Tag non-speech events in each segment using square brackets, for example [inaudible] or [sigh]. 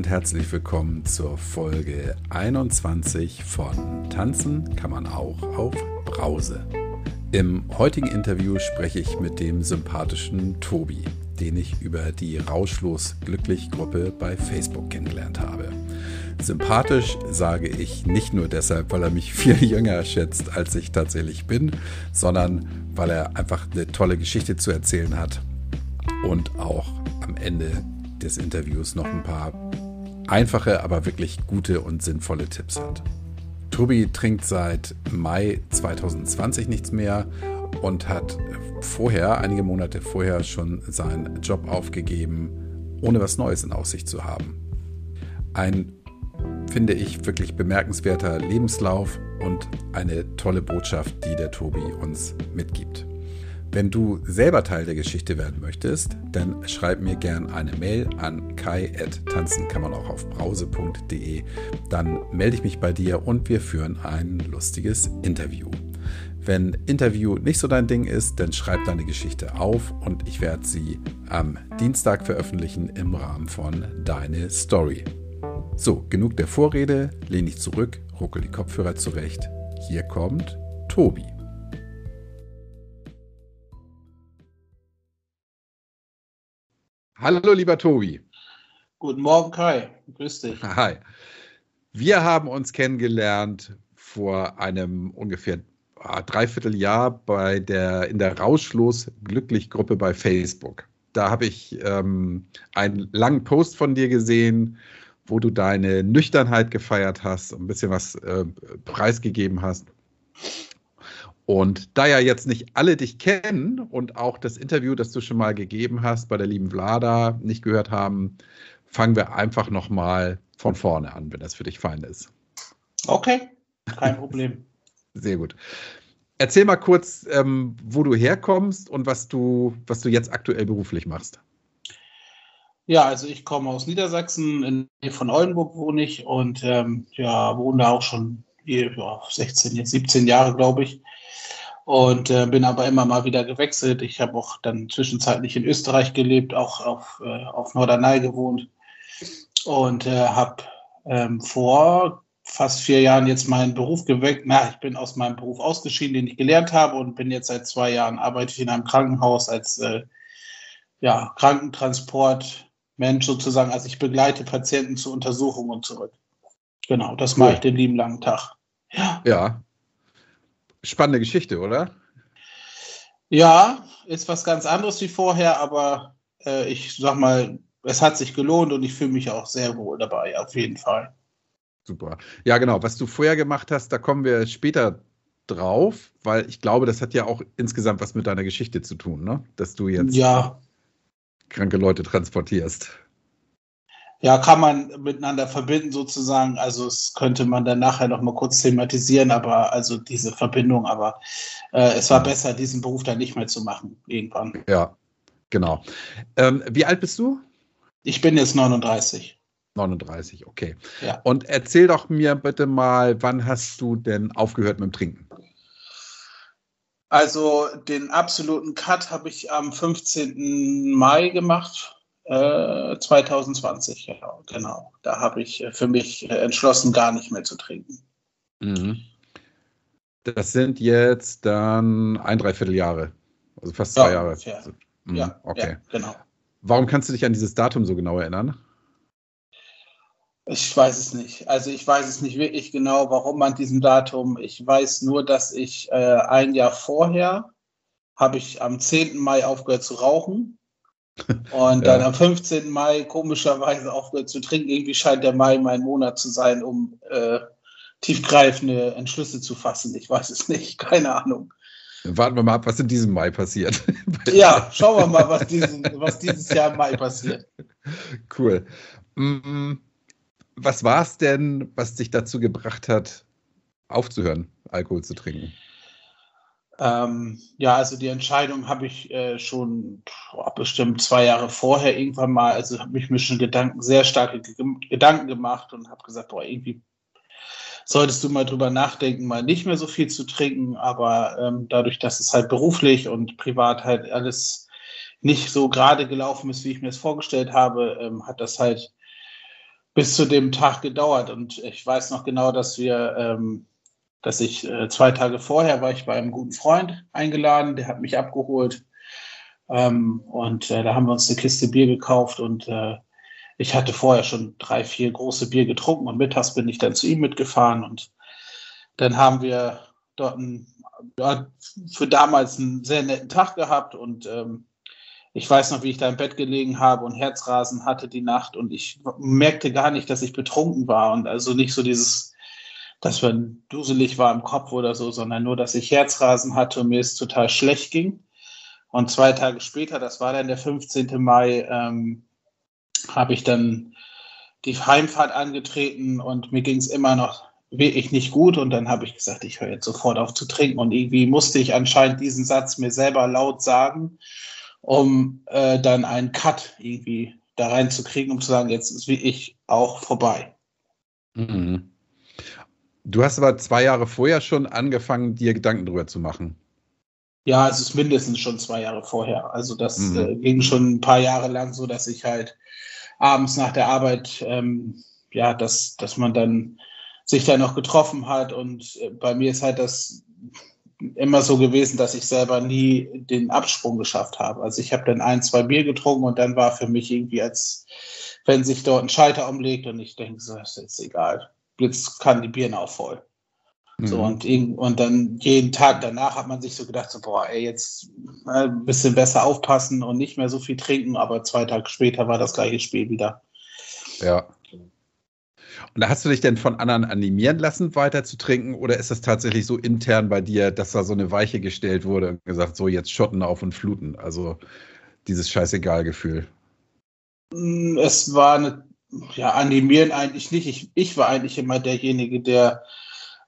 und herzlich willkommen zur Folge 21 von Tanzen kann man auch auf Brause. Im heutigen Interview spreche ich mit dem sympathischen Tobi, den ich über die Rauschlos Glücklich Gruppe bei Facebook kennengelernt habe. Sympathisch sage ich nicht nur deshalb, weil er mich [laughs] viel jünger schätzt, als ich tatsächlich bin, sondern weil er einfach eine tolle Geschichte zu erzählen hat und auch am Ende des Interviews noch ein paar einfache, aber wirklich gute und sinnvolle Tipps hat. Tobi trinkt seit Mai 2020 nichts mehr und hat vorher, einige Monate vorher, schon seinen Job aufgegeben, ohne was Neues in Aussicht zu haben. Ein, finde ich, wirklich bemerkenswerter Lebenslauf und eine tolle Botschaft, die der Tobi uns mitgibt. Wenn du selber Teil der Geschichte werden möchtest, dann schreib mir gern eine Mail an kai.tanzen kann man auch auf brause.de. Dann melde ich mich bei dir und wir führen ein lustiges Interview. Wenn Interview nicht so dein Ding ist, dann schreib deine Geschichte auf und ich werde sie am Dienstag veröffentlichen im Rahmen von Deine Story. So, genug der Vorrede, lehn dich zurück, ruckel die Kopfhörer zurecht. Hier kommt Tobi. Hallo, lieber Tobi. Guten Morgen, Kai. Grüß dich. [laughs] Hi. Wir haben uns kennengelernt vor einem ungefähr ah, Dreivierteljahr bei der, in der Rauschlos Glücklich Gruppe bei Facebook. Da habe ich ähm, einen langen Post von dir gesehen, wo du deine Nüchternheit gefeiert hast, ein bisschen was äh, preisgegeben hast. Und da ja jetzt nicht alle dich kennen und auch das Interview, das du schon mal gegeben hast bei der lieben Vlada, nicht gehört haben, fangen wir einfach nochmal von vorne an, wenn das für dich fein ist. Okay, kein Problem. [laughs] Sehr gut. Erzähl mal kurz, ähm, wo du herkommst und was du, was du jetzt aktuell beruflich machst. Ja, also ich komme aus Niedersachsen, in Nähe von Oldenburg wohne ich und ähm, ja, wohne da auch schon ja, 16, jetzt 17 Jahre, glaube ich und äh, bin aber immer mal wieder gewechselt. Ich habe auch dann zwischenzeitlich in Österreich gelebt, auch auf, äh, auf Norderney gewohnt und äh, habe ähm, vor fast vier Jahren jetzt meinen Beruf geweckt. Na, ich bin aus meinem Beruf ausgeschieden, den ich gelernt habe und bin jetzt seit zwei Jahren arbeite ich in einem Krankenhaus als äh, ja, Krankentransportmensch sozusagen. Also ich begleite Patienten zur Untersuchung und zurück. Genau, das cool. mache ich den lieben langen Tag. Ja. ja, spannende Geschichte, oder? Ja, ist was ganz anderes wie vorher, aber äh, ich sag mal, es hat sich gelohnt und ich fühle mich auch sehr wohl dabei, auf jeden Fall. Super. Ja, genau. Was du vorher gemacht hast, da kommen wir später drauf, weil ich glaube, das hat ja auch insgesamt was mit deiner Geschichte zu tun, ne? Dass du jetzt ja. kranke Leute transportierst ja, kann man miteinander verbinden sozusagen. Also es könnte man dann nachher noch mal kurz thematisieren, aber also diese Verbindung, aber äh, es war besser, diesen Beruf dann nicht mehr zu machen irgendwann. Ja, genau. Ähm, wie alt bist du? Ich bin jetzt 39. 39, okay. Ja. Und erzähl doch mir bitte mal, wann hast du denn aufgehört mit dem Trinken? Also den absoluten Cut habe ich am 15. Mai gemacht 2020, äh, ja, genau. Da habe ich äh, für mich äh, entschlossen, gar nicht mehr zu trinken. Mhm. Das sind jetzt dann ein Dreivierteljahre, also fast zwei ja, Jahre. Ja, mhm. ja, okay. Ja, genau. Warum kannst du dich an dieses Datum so genau erinnern? Ich weiß es nicht. Also ich weiß es nicht wirklich genau, warum an diesem Datum. Ich weiß nur, dass ich äh, ein Jahr vorher habe ich am 10. Mai aufgehört zu rauchen und [laughs] dann ja. am 15. Mai komischerweise aufgehört zu trinken. Irgendwie scheint der Mai mein Monat zu sein, um äh, tiefgreifende Entschlüsse zu fassen. Ich weiß es nicht, [laughs] keine Ahnung. Warten wir mal ab, was in diesem Mai passiert. ja, [laughs] schauen wir mal, was, diesen, was dieses Jahr im Mai passiert. Cool. Mm, was war es denn, was dich dazu gebracht hat, aufzuhören, Alkohol zu trinken? Ähm, ja, also die Entscheidung habe ich äh, schon boah, bestimmt zwei Jahre vorher irgendwann mal, also habe ich mir schon Gedanken, sehr starke Gedanken gemacht und habe gesagt, boah, irgendwie solltest du mal drüber nachdenken, mal nicht mehr so viel zu trinken, aber ähm, dadurch, dass es halt beruflich und privat halt alles nicht so gerade gelaufen ist, wie ich mir es vorgestellt habe, ähm, hat das halt bis zu dem Tag gedauert. Und ich weiß noch genau, dass wir, ähm, dass ich äh, zwei Tage vorher war ich bei einem guten Freund eingeladen, der hat mich abgeholt. Ähm, und äh, da haben wir uns eine Kiste Bier gekauft und äh, ich hatte vorher schon drei, vier große Bier getrunken und mittags bin ich dann zu ihm mitgefahren und dann haben wir dort einen, ja, für damals einen sehr netten Tag gehabt und ähm, ich weiß noch, wie ich da im Bett gelegen habe und Herzrasen hatte die Nacht und ich merkte gar nicht, dass ich betrunken war und also nicht so dieses, dass man duselig war im Kopf oder so, sondern nur, dass ich Herzrasen hatte und mir es total schlecht ging. Und zwei Tage später, das war dann der 15. Mai, ähm, habe ich dann die Heimfahrt angetreten und mir ging es immer noch wirklich nicht gut und dann habe ich gesagt, ich höre jetzt sofort auf zu trinken und irgendwie musste ich anscheinend diesen Satz mir selber laut sagen um äh, dann einen Cut irgendwie da reinzukriegen, um zu sagen, jetzt ist wie ich auch vorbei. Mhm. Du hast aber zwei Jahre vorher schon angefangen, dir Gedanken darüber zu machen. Ja, es ist mindestens schon zwei Jahre vorher. Also das mhm. äh, ging schon ein paar Jahre lang so, dass ich halt abends nach der Arbeit, ähm, ja, dass, dass man dann sich da noch getroffen hat. Und äh, bei mir ist halt das immer so gewesen, dass ich selber nie den Absprung geschafft habe. Also ich habe dann ein, zwei Bier getrunken und dann war für mich irgendwie, als wenn sich dort ein Schalter umlegt und ich denke, so ist jetzt egal. Jetzt kann die Birne auch voll. Mhm. So und, und dann jeden Tag danach hat man sich so gedacht, so, boah, ey, jetzt äh, ein bisschen besser aufpassen und nicht mehr so viel trinken, aber zwei Tage später war das gleiche Spiel wieder. Ja. Und hast du dich denn von anderen animieren lassen, weiter zu trinken? Oder ist das tatsächlich so intern bei dir, dass da so eine Weiche gestellt wurde und gesagt, so jetzt Schotten auf und fluten? Also dieses Scheißegal-Gefühl. Mm, es war eine, ja, animieren eigentlich nicht. Ich, ich war eigentlich immer derjenige, der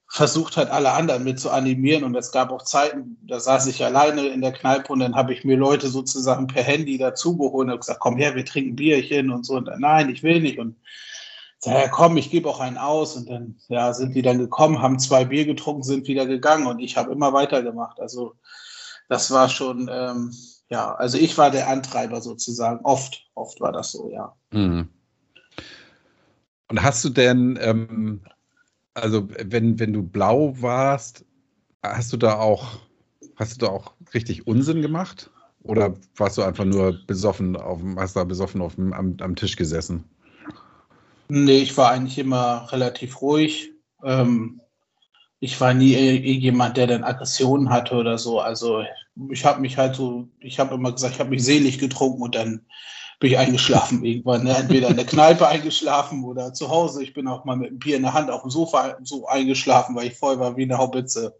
versucht hat, alle anderen mit zu animieren. Und es gab auch Zeiten, da saß ich alleine in der Kneipe und dann habe ich mir Leute sozusagen per Handy dazugeholt und gesagt, komm her, wir trinken Bierchen und so. Und dann, nein, ich will nicht. Und ja, komm, ich gebe auch einen aus. Und dann ja, sind die dann gekommen, haben zwei Bier getrunken, sind wieder gegangen und ich habe immer weitergemacht. Also das war schon, ähm, ja, also ich war der Antreiber sozusagen. Oft, oft war das so, ja. Mhm. Und hast du denn, ähm, also wenn, wenn du blau warst, hast du da auch, hast du da auch richtig Unsinn gemacht? Oder warst du einfach nur besoffen auf hast da besoffen auf dem, am, am Tisch gesessen? Nee, ich war eigentlich immer relativ ruhig. Ähm, ich war nie jemand, der dann Aggressionen hatte oder so. Also ich habe mich halt so, ich habe immer gesagt, ich habe mich selig getrunken und dann bin ich eingeschlafen irgendwann. Ne? Entweder in der Kneipe eingeschlafen oder zu Hause. Ich bin auch mal mit einem Bier in der Hand auf dem Sofa so eingeschlafen, weil ich voll war wie eine Haubitze.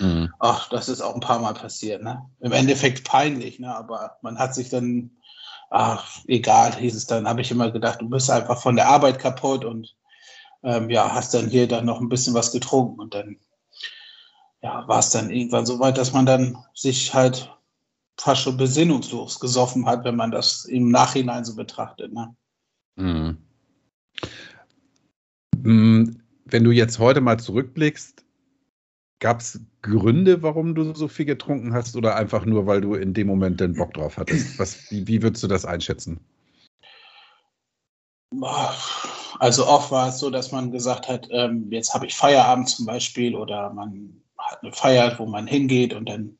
Mhm. Ach, das ist auch ein paar Mal passiert. Ne? Im Endeffekt peinlich, ne? aber man hat sich dann ach, egal, hieß es dann, habe ich immer gedacht, du bist einfach von der Arbeit kaputt und ähm, ja, hast dann hier dann noch ein bisschen was getrunken und dann ja, war es dann irgendwann so weit, dass man dann sich halt fast schon besinnungslos gesoffen hat, wenn man das im Nachhinein so betrachtet. Ne? Mhm. Mm, wenn du jetzt heute mal zurückblickst, Gab es Gründe, warum du so viel getrunken hast oder einfach nur, weil du in dem Moment den Bock drauf hattest? Was, wie, wie würdest du das einschätzen? Also oft war es so, dass man gesagt hat, ähm, jetzt habe ich Feierabend zum Beispiel oder man hat eine Feier, wo man hingeht und dann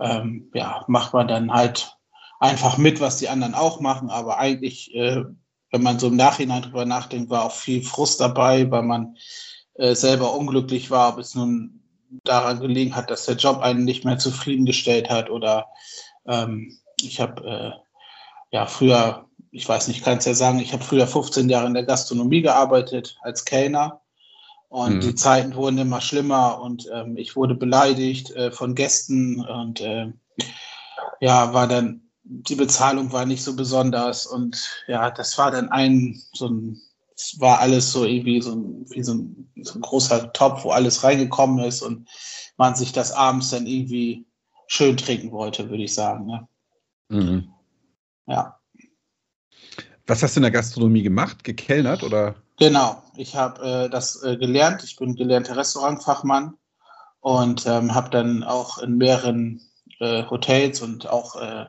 ähm, ja, macht man dann halt einfach mit, was die anderen auch machen. Aber eigentlich, äh, wenn man so im Nachhinein drüber nachdenkt, war auch viel Frust dabei, weil man äh, selber unglücklich war, ob es nun daran gelegen hat, dass der Job einen nicht mehr zufriedengestellt hat oder ähm, ich habe äh, ja früher, ich weiß nicht, kann es ja sagen, ich habe früher 15 Jahre in der Gastronomie gearbeitet als Kellner und mhm. die Zeiten wurden immer schlimmer und ähm, ich wurde beleidigt äh, von Gästen und äh, ja, war dann, die Bezahlung war nicht so besonders und ja, das war dann ein so ein es war alles so irgendwie so ein, wie so ein, so ein großer Topf, wo alles reingekommen ist und man sich das abends dann irgendwie schön trinken wollte, würde ich sagen. Ne? Mhm. Ja. Was hast du in der Gastronomie gemacht? Gekellnert oder? Genau, ich habe äh, das äh, gelernt. Ich bin gelernter Restaurantfachmann und ähm, habe dann auch in mehreren äh, Hotels und auch äh,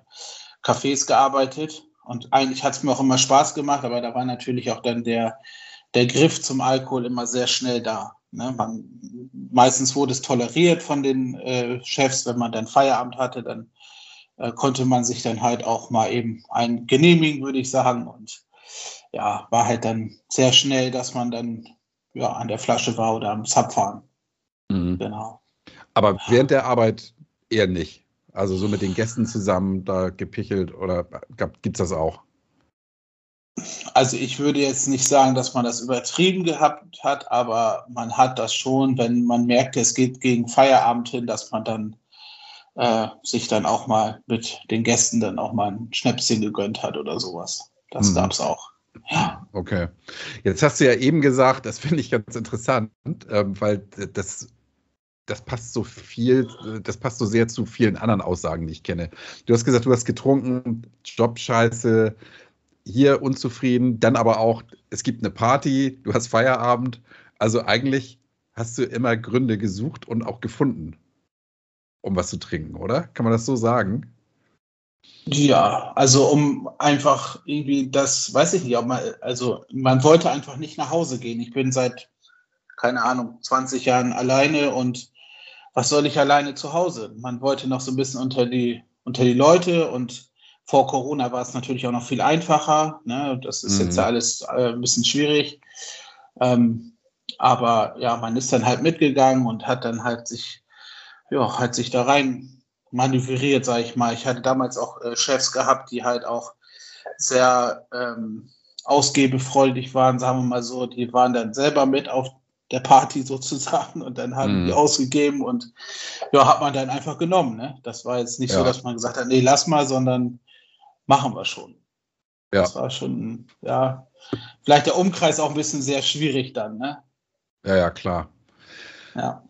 Cafés gearbeitet Und eigentlich hat es mir auch immer Spaß gemacht, aber da war natürlich auch dann der, der Griff zum Alkohol immer sehr schnell da. Ne? Man, meistens wurde es toleriert von den äh, Chefs, wenn man dann Feierabend hatte, dann äh, konnte man sich dann halt auch mal eben ein genehmigen, würde ich sagen. Und ja, war halt dann sehr schnell, dass man dann ja an der Flasche war oder am Zapfahren. Mhm. Genau. Aber während der Arbeit eher nicht. Also so mit den Gästen zusammen da gepichelt oder gibt es das auch? Also ich würde jetzt nicht sagen, dass man das übertrieben gehabt hat, aber man hat das schon, wenn man merkt, es geht gegen Feierabend hin, dass man dann äh, sich dann auch mal mit den Gästen dann auch mal ein Schnäpschen gegönnt hat oder sowas. Das hm. gab es auch. Okay. Jetzt hast du ja eben gesagt, das finde ich ganz interessant, äh, weil das das passt so viel, das passt so sehr zu vielen anderen Aussagen, die ich kenne. Du hast gesagt, du hast getrunken, Jobscheiße, hier unzufrieden, dann aber auch, es gibt eine Party, du hast Feierabend. Also eigentlich hast du immer Gründe gesucht und auch gefunden, um was zu trinken, oder? Kann man das so sagen? Ja, also um einfach irgendwie das, weiß ich nicht, ob man, also man wollte einfach nicht nach Hause gehen. Ich bin seit, keine Ahnung, 20 Jahren alleine und was soll ich alleine zu Hause? Man wollte noch so ein bisschen unter die, unter die Leute und vor Corona war es natürlich auch noch viel einfacher. Ne? Das ist mhm. jetzt alles äh, ein bisschen schwierig. Ähm, aber ja, man ist dann halt mitgegangen und hat dann halt sich, ja, halt sich da rein manövriert, sage ich mal. Ich hatte damals auch äh, Chefs gehabt, die halt auch sehr ähm, ausgebefreudig waren, sagen wir mal so. Die waren dann selber mit auf der Party [laughs] sozusagen und dann haben mhm. die ausgegeben und ja, hat man dann einfach genommen. Ne? Das war jetzt nicht ja. so, dass man gesagt hat, nee, lass mal, sondern machen wir schon. Ja. Das war schon, ja, vielleicht der Umkreis auch ein bisschen sehr schwierig dann, ne? Ja, ja, klar. Ja.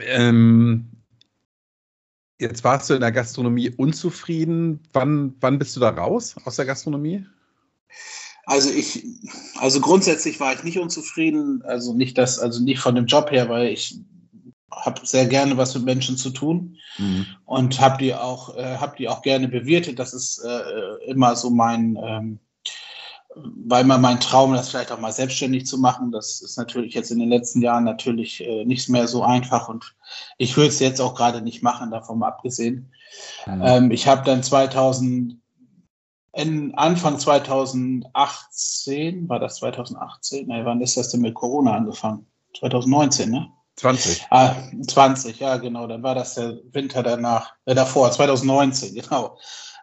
Ähm, jetzt warst du in der Gastronomie unzufrieden. Wann, wann bist du da raus aus der Gastronomie? Also ich, also grundsätzlich war ich nicht unzufrieden, also nicht das, also nicht von dem Job her, weil ich habe sehr gerne was mit Menschen zu tun mhm. und habe die auch, äh, habe die auch gerne bewirtet. Das ist äh, immer so mein, ähm, weil immer mein Traum, das vielleicht auch mal selbstständig zu machen. Das ist natürlich jetzt in den letzten Jahren natürlich äh, nicht mehr so einfach und ich würde es jetzt auch gerade nicht machen, davon mal abgesehen. Mhm. Ähm, ich habe dann 2000 in Anfang 2018, war das 2018? Nein, wann ist das denn mit Corona angefangen? 2019, ne? 20. Ah, 20, ja, genau. Dann war das der Winter danach, äh, davor, 2019, [laughs] genau.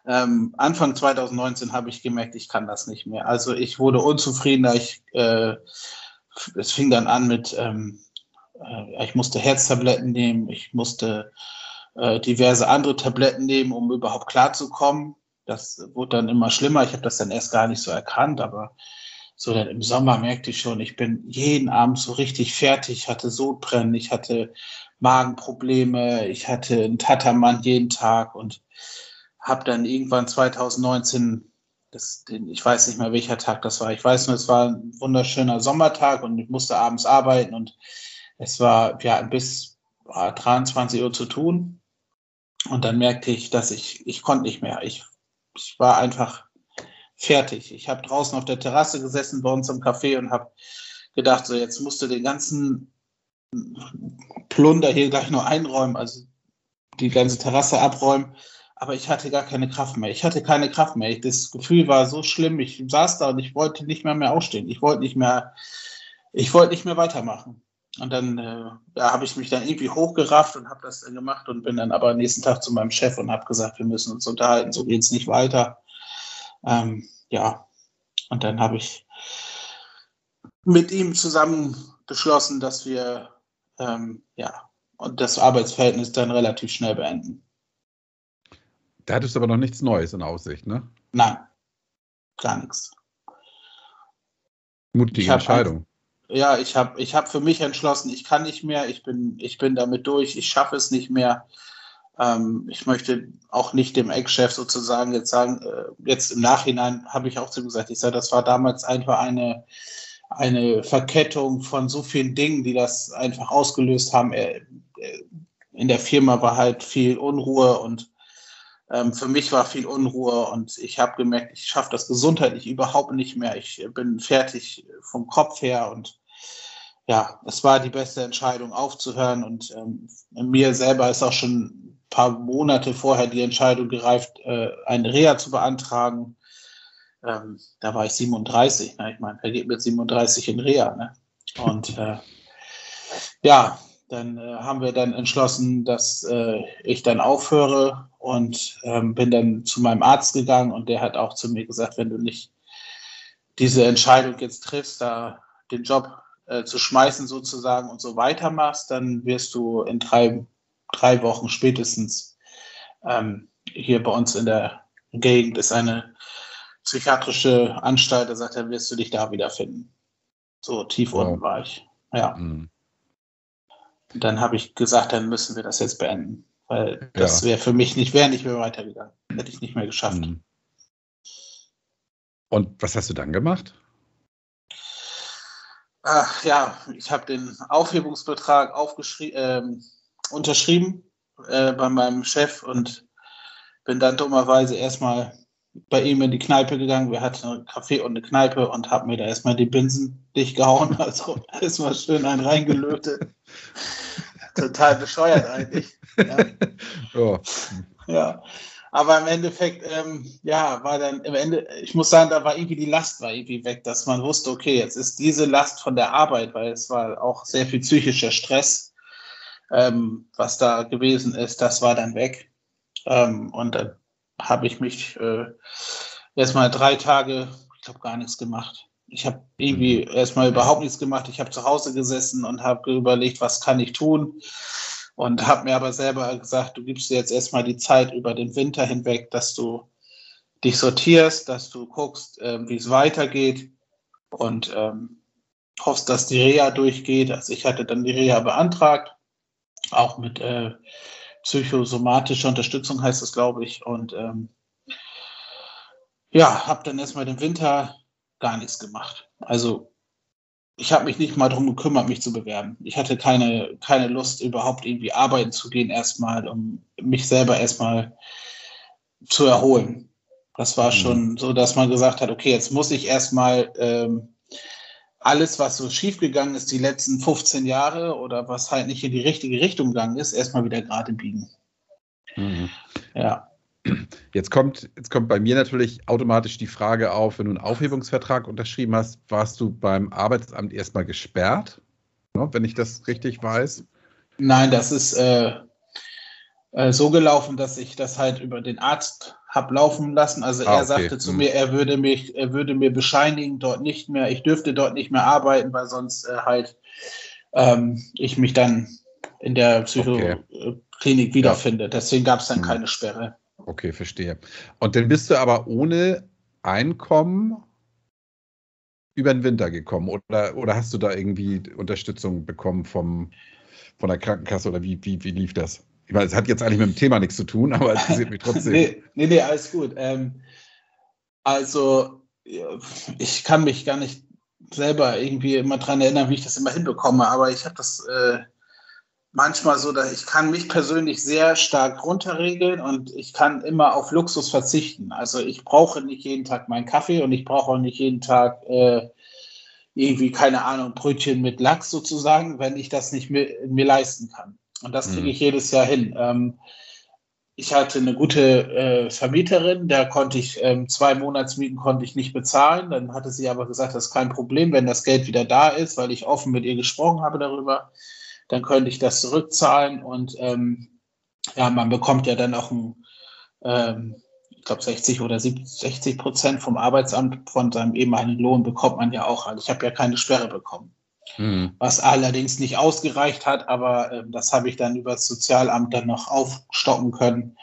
Ähm, Anfang 2019 habe ich gemerkt, ich kann das nicht mehr. Also ich wurde unzufriedener. Ich, äh, es fing dann an mit, ähm, äh, ich musste Herztabletten nehmen, ich musste äh, diverse andere Tabletten nehmen, um überhaupt klarzukommen. Das wurde dann immer schlimmer. Ich habe das dann erst gar nicht so erkannt, aber so dann im Sommer merkte ich schon, ich bin jeden Abend so richtig fertig, ich hatte Sodbrennen, ich hatte Magenprobleme, ich hatte einen Tattermann jeden Tag und habe dann irgendwann 2019, das, den, ich weiß nicht mehr welcher Tag das war, ich weiß nur, es war ein wunderschöner Sommertag und ich musste abends arbeiten und es war ja bis 23 Uhr zu tun. Und dann merkte ich, dass ich, ich konnte nicht mehr. Ich ich war einfach fertig. Ich habe draußen auf der Terrasse gesessen bei uns im Café und habe gedacht, so jetzt musst du den ganzen Plunder hier gleich nur einräumen, also die ganze Terrasse abräumen. Aber ich hatte gar keine Kraft mehr. Ich hatte keine Kraft mehr. Das Gefühl war so schlimm. Ich saß da und ich wollte nicht mehr mehr aufstehen. Ich wollte nicht mehr, ich wollte nicht mehr weitermachen. Und dann äh, ja, habe ich mich dann irgendwie hochgerafft und habe das dann gemacht und bin dann aber nächsten Tag zu meinem Chef und habe gesagt, wir müssen uns unterhalten, so geht es nicht weiter. Ähm, ja, und dann habe ich mit ihm zusammen beschlossen, dass wir ähm, ja und das Arbeitsverhältnis dann relativ schnell beenden. Da hattest du aber noch nichts Neues in Aussicht, ne? Nein, gar nichts. Mutige Entscheidung ja, ich habe ich hab für mich entschlossen, ich kann nicht mehr, ich bin, ich bin damit durch, ich schaffe es nicht mehr. Ähm, ich möchte auch nicht dem Ex-Chef sozusagen jetzt sagen, äh, jetzt im Nachhinein habe ich auch zu ihm gesagt, ich sage, das war damals einfach eine, eine Verkettung von so vielen Dingen, die das einfach ausgelöst haben. Er, in der Firma war halt viel Unruhe und ähm, für mich war viel Unruhe und ich habe gemerkt, ich schaffe das gesundheitlich überhaupt nicht mehr. Ich bin fertig vom Kopf her und ja, es war die beste Entscheidung aufzuhören und ähm, mir selber ist auch schon ein paar Monate vorher die Entscheidung gereift, äh, eine Reha zu beantragen. Ähm, da war ich 37, ne? ich meine, wer geht mit 37 in Reha? Ne? Und äh, ja, dann äh, haben wir dann entschlossen, dass äh, ich dann aufhöre und ähm, bin dann zu meinem Arzt gegangen und der hat auch zu mir gesagt, wenn du nicht diese Entscheidung jetzt triffst, da den Job äh, zu schmeißen sozusagen und so weitermachst, dann wirst du in drei, drei Wochen spätestens ähm, hier bei uns in der Gegend ist eine psychiatrische Anstalt, da sagt er, wirst du dich da wiederfinden. So tief wow. unten war ich. Ja. Mhm. Dann habe ich gesagt, dann müssen wir das jetzt beenden. Weil das ja. wäre für mich nicht, wäre nicht mehr weitergegangen. Hätte ich nicht mehr geschafft. Mhm. Und was hast du dann gemacht? Ach, ja, ich habe den Aufhebungsbetrag äh, unterschrieben äh, bei meinem Chef und bin dann dummerweise erstmal bei ihm in die Kneipe gegangen. Wir hatten einen Café und eine Kneipe und habe mir da erstmal die Binsen dicht gehauen. [laughs] Also erstmal schön einen reingelötet. [laughs] Total bescheuert eigentlich. Ja. [laughs] oh. ja. Aber im Endeffekt, ähm, ja, war dann im Ende, ich muss sagen, da war irgendwie die Last war irgendwie weg, dass man wusste, okay, jetzt ist diese Last von der Arbeit, weil es war auch sehr viel psychischer Stress, ähm, was da gewesen ist, das war dann weg. Ähm, und dann habe ich mich äh, erstmal drei Tage, ich glaube, gar nichts gemacht. Ich habe irgendwie mhm. erstmal überhaupt nichts gemacht. Ich habe zu Hause gesessen und habe überlegt, was kann ich tun. Und habe mir aber selber gesagt, du gibst dir jetzt erstmal die Zeit über den Winter hinweg, dass du dich sortierst, dass du guckst, äh, wie es weitergeht und ähm, hoffst, dass die Reha durchgeht. Also ich hatte dann die Reha beantragt, auch mit äh, psychosomatischer Unterstützung heißt es, glaube ich. Und ähm, ja, habe dann erstmal den Winter gar nichts gemacht. Also ich habe mich nicht mal darum gekümmert, mich zu bewerben. Ich hatte keine, keine Lust, überhaupt irgendwie arbeiten zu gehen, erstmal, um mich selber erstmal zu erholen. Das war mhm. schon so, dass man gesagt hat, okay, jetzt muss ich erstmal ähm, alles, was so schiefgegangen ist die letzten 15 Jahre oder was halt nicht in die richtige Richtung gegangen ist, erstmal wieder gerade biegen. Mhm. Ja. Jetzt kommt, jetzt kommt bei mir natürlich automatisch die Frage auf, wenn du einen Aufhebungsvertrag unterschrieben hast, warst du beim Arbeitsamt erstmal gesperrt, ne, wenn ich das richtig weiß? Nein, das ist äh, äh, so gelaufen, dass ich das halt über den Arzt habe laufen lassen. Also ah, er okay. sagte zu mhm. mir, er würde mich, er würde mir bescheinigen, dort nicht mehr, ich dürfte dort nicht mehr arbeiten, weil sonst äh, halt ähm, ich mich dann in der Psychoklinik okay. wiederfinde. Ja. Deswegen gab es dann mhm. keine Sperre. Okay, verstehe. Und dann bist du aber ohne Einkommen über den Winter gekommen oder, oder hast du da irgendwie Unterstützung bekommen vom, von der Krankenkasse oder wie, wie, wie lief das? Ich meine, es hat jetzt eigentlich mit dem Thema nichts zu tun, aber es interessiert mich [laughs] trotzdem. nee, nee, nee, alles gut. Ähm, also, ich kann mich gar nicht selber irgendwie immer dran erinnern, wie ich das immer hinbekomme, aber ich habe das äh, manchmal so, dass ich kann mich persönlich sehr stark runterregeln und ich kann immer auf Luxus verzichten. Also ich brauche nicht jeden Tag meinen Kaffee und ich brauche auch nicht jeden Tag äh, irgendwie, keine Ahnung, Brötchen mit Lachs sozusagen, wenn ich das nicht mir, mir leisten kann. Und das kriege mhm. ich jedes Jahr hin. Ähm, ich hatte eine gute äh, Vermieterin, da konnte ich ähm, zwei Monatsmieten konnte ich nicht bezahlen. Dann hatte sie aber gesagt, das ist kein Problem, wenn das Geld wieder da ist, weil ich offen mit ihr gesprochen habe darüber, dann könnte ich das zurückzahlen und ähm, ja, man bekommt ja dann auch ein, ähm, ich glaube 60 oder 70, 60 Prozent vom Arbeitsamt von seinem ehemaligen Lohn bekommt man ja auch. Also ich habe ja keine Sperre bekommen. Mhm. Was allerdings nicht ausgereicht hat, aber äh, das habe ich dann über das Sozialamt dann noch aufstocken können.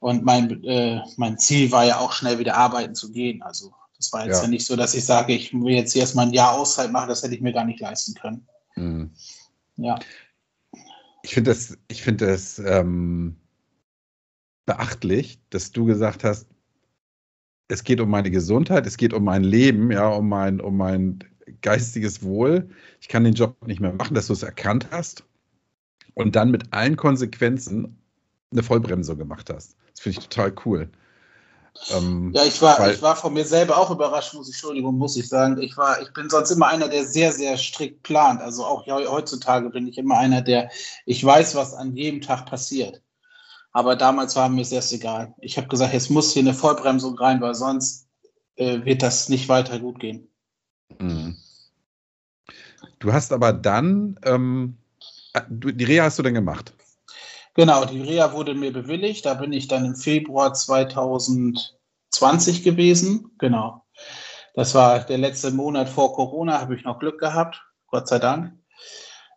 Und mein, äh, mein Ziel war ja auch schnell wieder arbeiten zu gehen. Also das war jetzt ja, ja nicht so, dass ich sage, ich will jetzt erstmal ein Jahr Auszeit machen, das hätte ich mir gar nicht leisten können. Mhm. Ja. Ich finde das, ich finde das ähm, beachtlich, dass du gesagt hast, es geht um meine Gesundheit, es geht um mein Leben, ja, um mein, um mein geistiges Wohl, ich kann den Job nicht mehr machen, dass du es erkannt hast und dann mit allen Konsequenzen eine Vollbremsung gemacht hast. Das finde ich total cool. Ähm, ja, ich war, weil, ich war von mir selber auch überrascht, muss ich, Entschuldigung, muss ich sagen. Ich war, ich bin sonst immer einer, der sehr, sehr strikt plant. Also auch heutzutage bin ich immer einer, der, ich weiß, was an jedem Tag passiert. Aber damals war mir das egal. Ich habe gesagt, jetzt muss hier eine Vollbremsung rein, weil sonst äh, wird das nicht weiter gut gehen. Mhm. Du hast aber dann, ähm, äh, die Reha hast du dann gemacht? Genau, die Reha wurde mir bewilligt. Da bin ich dann im Februar 2020 gewesen. Genau. Das war der letzte Monat vor Corona, habe ich noch Glück gehabt, Gott sei Dank.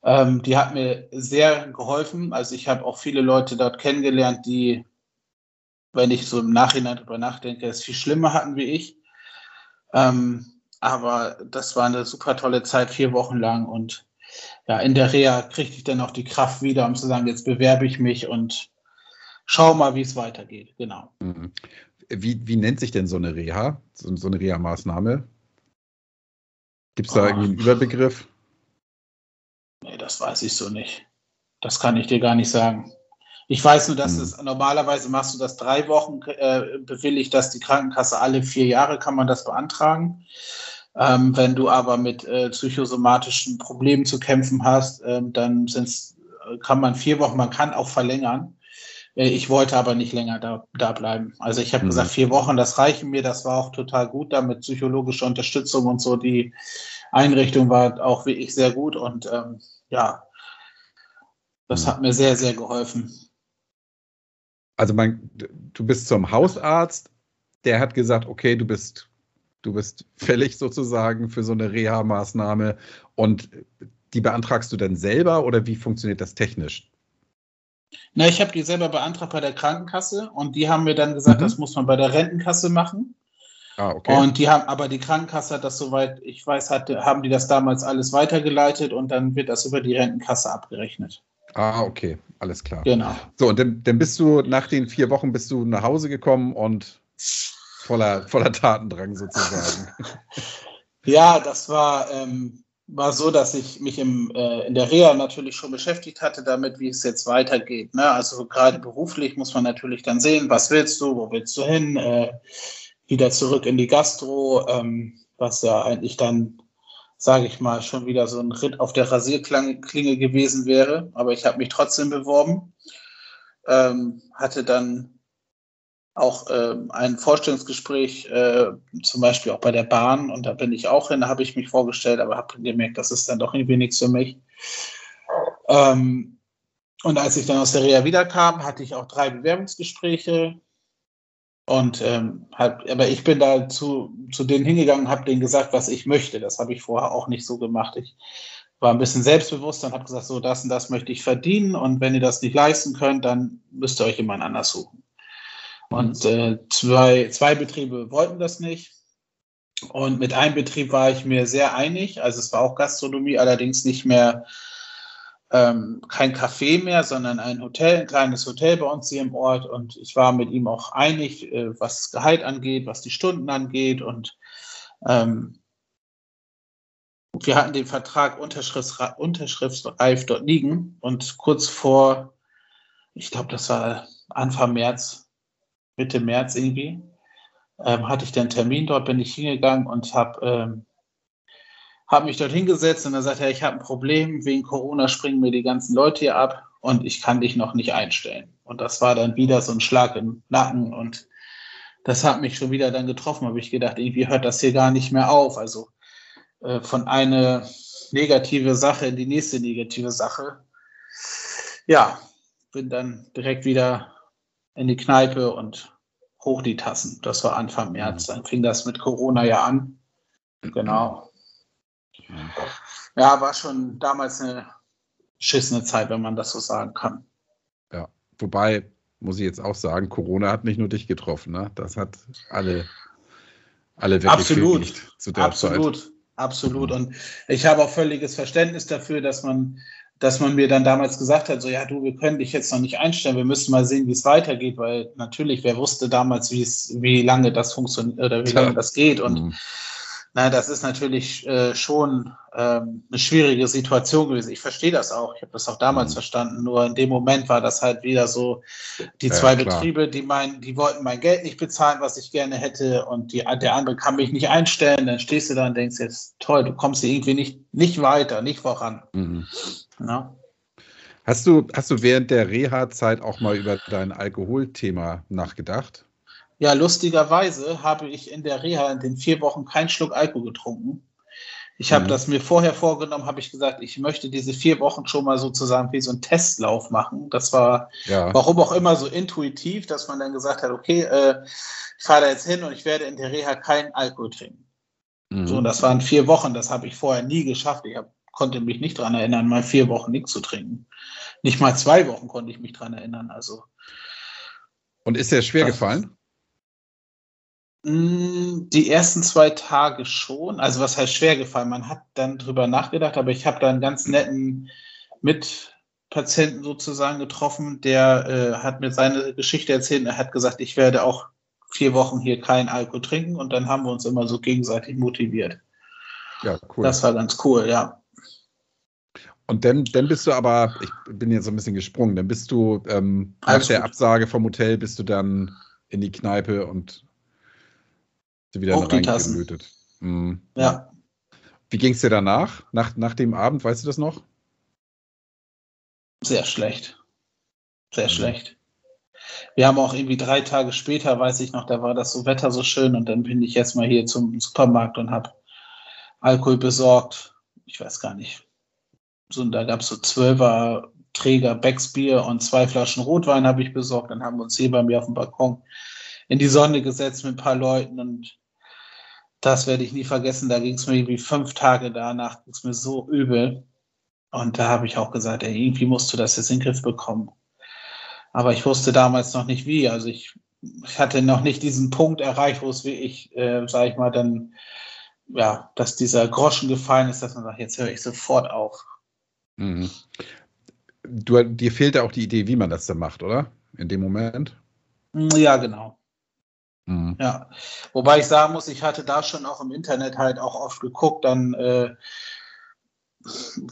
Ähm, die hat mir sehr geholfen. Also ich habe auch viele Leute dort kennengelernt, die, wenn ich so im Nachhinein darüber nachdenke, es viel schlimmer hatten wie ich. Ähm, aber das war eine super tolle Zeit, vier Wochen lang. Und ja, in der Reha kriegte ich dann auch die Kraft wieder, um zu sagen, jetzt bewerbe ich mich und schau mal, wie es weitergeht. Genau. Mhm. Wie, wie nennt sich denn so eine Reha, so, so eine Reha-Maßnahme? Gibt es da oh. irgendwie einen Überbegriff? Nee, das weiß ich so nicht. Das kann ich dir gar nicht sagen. Ich weiß nur, dass mhm. es normalerweise machst du das drei Wochen, äh, bewilligt das die Krankenkasse alle vier Jahre, kann man das beantragen. Ähm, wenn du aber mit äh, psychosomatischen Problemen zu kämpfen hast, äh, dann sind's, äh, kann man vier Wochen, man kann auch verlängern. Äh, ich wollte aber nicht länger da, da bleiben. Also ich habe mhm. gesagt, vier Wochen, das reichen mir. Das war auch total gut, da mit psychologischer Unterstützung und so. Die Einrichtung war auch wirklich sehr gut und ähm, ja, das mhm. hat mir sehr, sehr geholfen. Also man, du bist zum Hausarzt, der hat gesagt, okay, du bist Du bist fällig sozusagen für so eine Reha-Maßnahme und die beantragst du dann selber oder wie funktioniert das technisch? Na, ich habe die selber beantragt bei der Krankenkasse und die haben mir dann gesagt, mhm. das muss man bei der Rentenkasse machen. Ah, okay. Und die haben, aber die Krankenkasse hat das soweit, ich weiß, hat, haben die das damals alles weitergeleitet und dann wird das über die Rentenkasse abgerechnet. Ah, okay, alles klar. Genau. So, und dann, dann bist du nach den vier Wochen bist du nach Hause gekommen und voller, voller Tatendrang sozusagen. [laughs] Ja, das war, ähm, war so, dass ich mich im, äh, in der Reha natürlich schon beschäftigt hatte damit, wie es jetzt weitergeht. Ne? Also gerade beruflich muss man natürlich dann sehen, was willst du, wo willst du hin, äh, wieder zurück in die Gastro, ähm, was ja eigentlich dann, sage ich mal, schon wieder so ein Ritt auf der Rasierklinge gewesen wäre. Aber ich habe mich trotzdem beworben, ähm, hatte dann auch äh, ein Vorstellungsgespräch, äh, zum Beispiel auch bei der Bahn, und da bin ich auch hin, da habe ich mich vorgestellt, aber habe gemerkt, das ist dann doch irgendwie nichts für mich. Ähm, und als ich dann aus der Reha wiederkam, hatte ich auch drei Bewerbungsgespräche. Und ähm, hab, aber ich bin da zu, zu denen hingegangen und habe denen gesagt, was ich möchte. Das habe ich vorher auch nicht so gemacht. Ich war ein bisschen selbstbewusst und habe gesagt, so das und das möchte ich verdienen. Und wenn ihr das nicht leisten könnt, dann müsst ihr euch jemand anders suchen. Und äh, zwei, zwei Betriebe wollten das nicht. Und mit einem Betrieb war ich mir sehr einig. Also es war auch Gastronomie, allerdings nicht mehr ähm, kein Café mehr, sondern ein Hotel, ein kleines Hotel bei uns hier im Ort. Und ich war mit ihm auch einig, äh, was das Gehalt angeht, was die Stunden angeht. Und ähm, wir hatten den Vertrag unterschriftsreif dort liegen. Und kurz vor, ich glaube, das war Anfang März, Mitte März irgendwie, ähm, hatte ich den Termin dort, bin ich hingegangen und habe ähm, hab mich dort hingesetzt und dann sagte er, ich habe ein Problem, wegen Corona springen mir die ganzen Leute hier ab und ich kann dich noch nicht einstellen. Und das war dann wieder so ein Schlag im Nacken und das hat mich schon wieder dann getroffen, habe ich gedacht, irgendwie hört das hier gar nicht mehr auf. Also äh, von einer negative Sache in die nächste negative Sache. Ja, bin dann direkt wieder in die Kneipe und hoch die Tassen. Das war Anfang März. Dann fing das mit Corona ja an. Genau. Ja, war schon damals eine schissene Zeit, wenn man das so sagen kann. Ja, wobei, muss ich jetzt auch sagen, Corona hat nicht nur dich getroffen, ne? Das hat alle, alle Absolut, zu der absolut, Zeit. absolut. Und ich habe auch völliges Verständnis dafür, dass man dass man mir dann damals gesagt hat, so ja, du, wir können dich jetzt noch nicht einstellen, wir müssen mal sehen, wie es weitergeht, weil natürlich, wer wusste damals, wie es, wie lange das funktioniert oder wie lange das geht und mhm. Na, das ist natürlich äh, schon ähm, eine schwierige Situation gewesen. Ich verstehe das auch. Ich habe das auch damals mhm. verstanden. Nur in dem Moment war das halt wieder so, die zwei ja, Betriebe, die mein, die wollten mein Geld nicht bezahlen, was ich gerne hätte, und die, der andere kann mich nicht einstellen. Dann stehst du da und denkst jetzt, toll, du kommst hier irgendwie nicht, nicht weiter, nicht voran. Mhm. Ja. Hast du, hast du während der Reha-Zeit auch mal über dein Alkoholthema nachgedacht? Ja, lustigerweise habe ich in der Reha in den vier Wochen keinen Schluck Alkohol getrunken. Ich habe mhm. das mir vorher vorgenommen, habe ich gesagt, ich möchte diese vier Wochen schon mal sozusagen wie so einen Testlauf machen. Das war, ja. warum auch immer, so intuitiv, dass man dann gesagt hat, okay, äh, ich fahre da jetzt hin und ich werde in der Reha keinen Alkohol trinken. Mhm. So, das waren vier Wochen, das habe ich vorher nie geschafft. Ich hab, konnte mich nicht daran erinnern, mal vier Wochen nichts zu trinken. Nicht mal zwei Wochen konnte ich mich daran erinnern. Also. Und ist dir schwer gefallen? Mm, die ersten zwei Tage schon. Also was heißt schwer gefallen? Man hat dann drüber nachgedacht, aber ich habe da einen ganz netten Mitpatienten sozusagen getroffen, der äh, hat mir seine Geschichte erzählt. Er hat gesagt, ich werde auch vier Wochen hier kein Alkohol trinken und dann haben wir uns immer so gegenseitig motiviert. Ja, cool. Das war ganz cool, ja. Und dann, dann bist du aber, ich bin jetzt so ein bisschen gesprungen, dann bist du ähm, nach der Absage vom Hotel, bist du dann in die Kneipe und wieder reingelötet. Mhm. Ja. Wie ging es dir danach, nach, nach dem Abend, weißt du das noch? Sehr schlecht. Sehr mhm. schlecht. Wir haben auch irgendwie drei Tage später, weiß ich noch, da war das so Wetter so schön und dann bin ich jetzt mal hier zum Supermarkt und habe Alkohol besorgt. Ich weiß gar nicht. So, da gab es so zwölfer Träger Becksbier und zwei Flaschen Rotwein habe ich besorgt. Dann haben wir uns hier bei mir auf dem Balkon in die Sonne gesetzt mit ein paar Leuten und das werde ich nie vergessen. Da ging es mir irgendwie fünf Tage danach, ging es mir so übel. Und da habe ich auch gesagt, ey, irgendwie musst du das jetzt in den Griff bekommen. Aber ich wusste damals noch nicht wie. Also ich, ich hatte noch nicht diesen Punkt erreicht, wo es wie ich, äh, sage ich mal, dann, ja, dass dieser Groschen gefallen ist, dass man sagt, jetzt höre ich sofort auf. Mhm. Du, dir fehlte auch die Idee, wie man das dann macht, oder? In dem Moment? Ja, genau. Mhm. Ja, wobei ich sagen muss, ich hatte da schon auch im Internet halt auch oft geguckt, dann äh,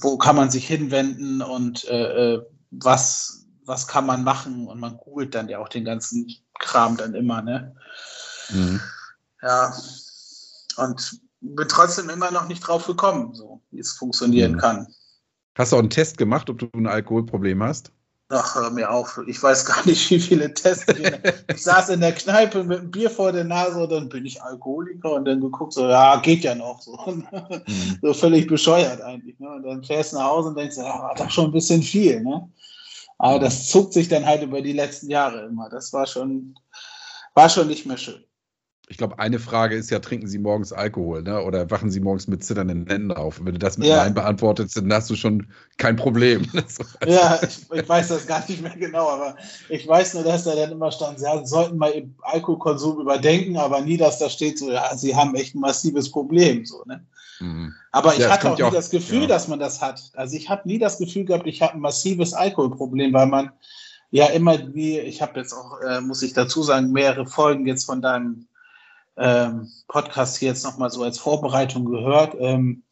wo kann man sich hinwenden und äh, äh, was, was kann man machen und man googelt dann ja auch den ganzen Kram dann immer, ne? Mhm. Ja, und bin trotzdem immer noch nicht drauf gekommen, so wie es funktionieren mhm. kann. Hast du auch einen Test gemacht, ob du ein Alkoholproblem hast? Ach, hör mir auf. Ich weiß gar nicht, wie viele Tests. Ich, ich saß in der Kneipe mit einem Bier vor der Nase und dann bin ich Alkoholiker und dann geguckt, so, ja, geht ja noch. So, [laughs] mhm. so völlig bescheuert eigentlich. Ne? Und dann fährst du nach Hause und denkst, ja, war doch schon ein bisschen viel. Ne? Aber das zuckt sich dann halt über die letzten Jahre immer. Das war schon, war schon nicht mehr schön ich glaube, eine Frage ist ja, trinken Sie morgens Alkohol, ne? Oder wachen Sie morgens mit zitternden Händen auf? Und wenn du das mit ja. Nein beantwortest, dann hast du schon kein Problem. [laughs] ja, ich, ich, weiß das gar nicht mehr genau, aber ich weiß nur, dass da dann immer stand, Sie sollten mal Ihren Alkoholkonsum überdenken, aber nie, dass da steht, so, ja, Sie haben echt ein massives Problem. So, ne? Mhm. Aber ich ja, hatte auch nie auch, das Gefühl, dass man das hat. Also ich habe nie das Gefühl gehabt, ich habe ein massives Alkoholproblem, weil man ja immer wie, ich habe jetzt auch, äh, muss ich dazu sagen, mehrere Folgen jetzt von deinem ähm, Podcast hier jetzt nochmal so als Vorbereitung gehört. Ähm,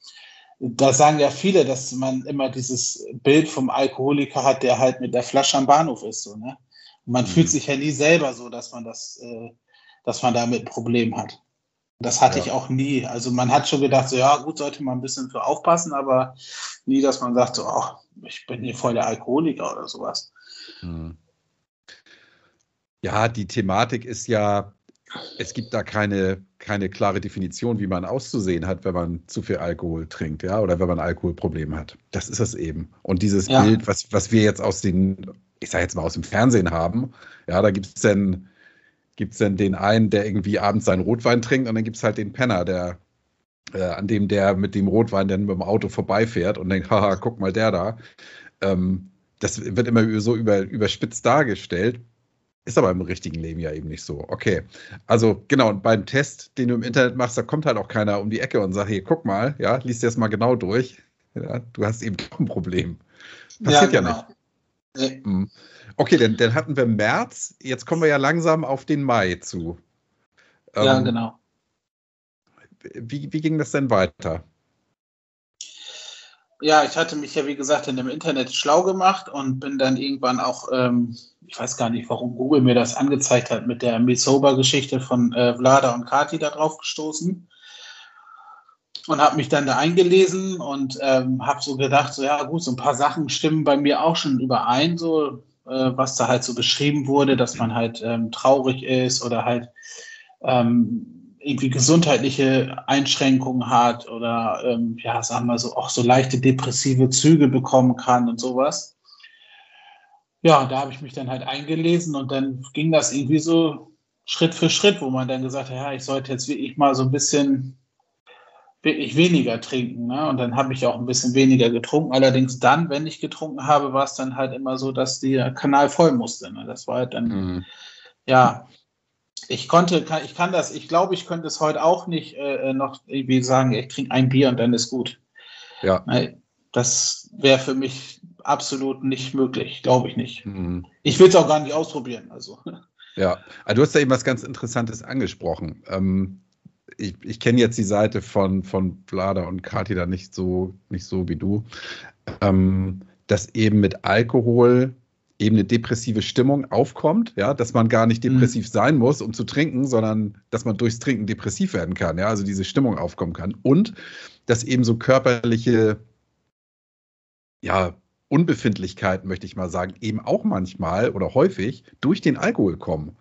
da sagen ja viele, dass man immer dieses Bild vom Alkoholiker hat, der halt mit der Flasche am Bahnhof ist. So, ne? Und man mhm. fühlt sich ja nie selber so, dass man das, äh, dass man damit ein Problem hat. Das hatte ja. ich auch nie. Also man hat schon gedacht, so ja, gut, sollte man ein bisschen für aufpassen, aber nie, dass man sagt, so, oh, ich bin hier voll der Alkoholiker oder sowas. Mhm. Ja, die Thematik ist ja, es gibt da keine, keine klare Definition, wie man auszusehen hat, wenn man zu viel Alkohol trinkt, ja, oder wenn man Alkoholprobleme hat. Das ist es eben. Und dieses ja. Bild, was, was wir jetzt aus den, ich sage jetzt mal aus dem Fernsehen haben, ja, da gibt es dann, gibt's dann den einen, der irgendwie abends seinen Rotwein trinkt und dann gibt es halt den Penner, der, äh, an dem der mit dem Rotwein dann mit dem Auto vorbeifährt und denkt, haha, guck mal der da. Ähm, das wird immer so über, überspitzt dargestellt. Ist aber im richtigen Leben ja eben nicht so. Okay. Also, genau, beim Test, den du im Internet machst, da kommt halt auch keiner um die Ecke und sagt, hier, guck mal, ja, liest dir das mal genau durch. Ja, du hast eben [laughs] doch ein Problem. Passiert ja, genau. ja nicht. Nee. Hm. Okay, dann, dann hatten wir März, jetzt kommen wir ja langsam auf den Mai zu. Ähm, ja, genau. wie, wie ging das denn weiter? Ja, ich hatte mich ja, wie gesagt, in dem Internet schlau gemacht und bin dann irgendwann auch, ähm, ich weiß gar nicht, warum Google mir das angezeigt hat, mit der Misoba-Geschichte von äh, Vlada und Kati da drauf gestoßen. Und habe mich dann da eingelesen und ähm, habe so gedacht, so ja gut, so ein paar Sachen stimmen bei mir auch schon überein, so äh, was da halt so beschrieben wurde, dass man halt ähm, traurig ist oder halt ähm, irgendwie gesundheitliche Einschränkungen hat oder ähm, ja, sagen wir so, auch so leichte depressive Züge bekommen kann und sowas. Ja, da habe ich mich dann halt eingelesen und dann ging das irgendwie so Schritt für Schritt, wo man dann gesagt hat, ja, ich sollte jetzt wirklich mal so ein bisschen wirklich weniger trinken. Ne? Und dann habe ich auch ein bisschen weniger getrunken. Allerdings dann, wenn ich getrunken habe, war es dann halt immer so, dass der Kanal voll musste. Ne? Das war halt dann, mhm. ja, ich konnte, kann, ich kann das, ich glaube, ich könnte es heute auch nicht äh, äh noch irgendwie sagen, ich trinke ein Bier und dann ist gut. Ja. Das wäre für mich absolut nicht möglich, glaube ich nicht. Mhm. Ich will es auch gar nicht ausprobieren. Also. Ja, also du hast ja eben was ganz Interessantes angesprochen. Ähm, ich, ich kenne jetzt die Seite von, von Vlada und Kati da nicht so, nicht so wie du, ähm, dass eben mit Alkohol eben eine depressive Stimmung aufkommt, ja, dass man gar nicht mhm. depressiv mhm. sein muss, um zu trinken, sondern dass man durchs Trinken depressiv werden kann, ja, also diese Stimmung aufkommen kann und dass eben so körperliche, ja, Unbefindlichkeiten, möchte ich mal sagen, eben auch manchmal oder häufig durch den Alkohol kommen.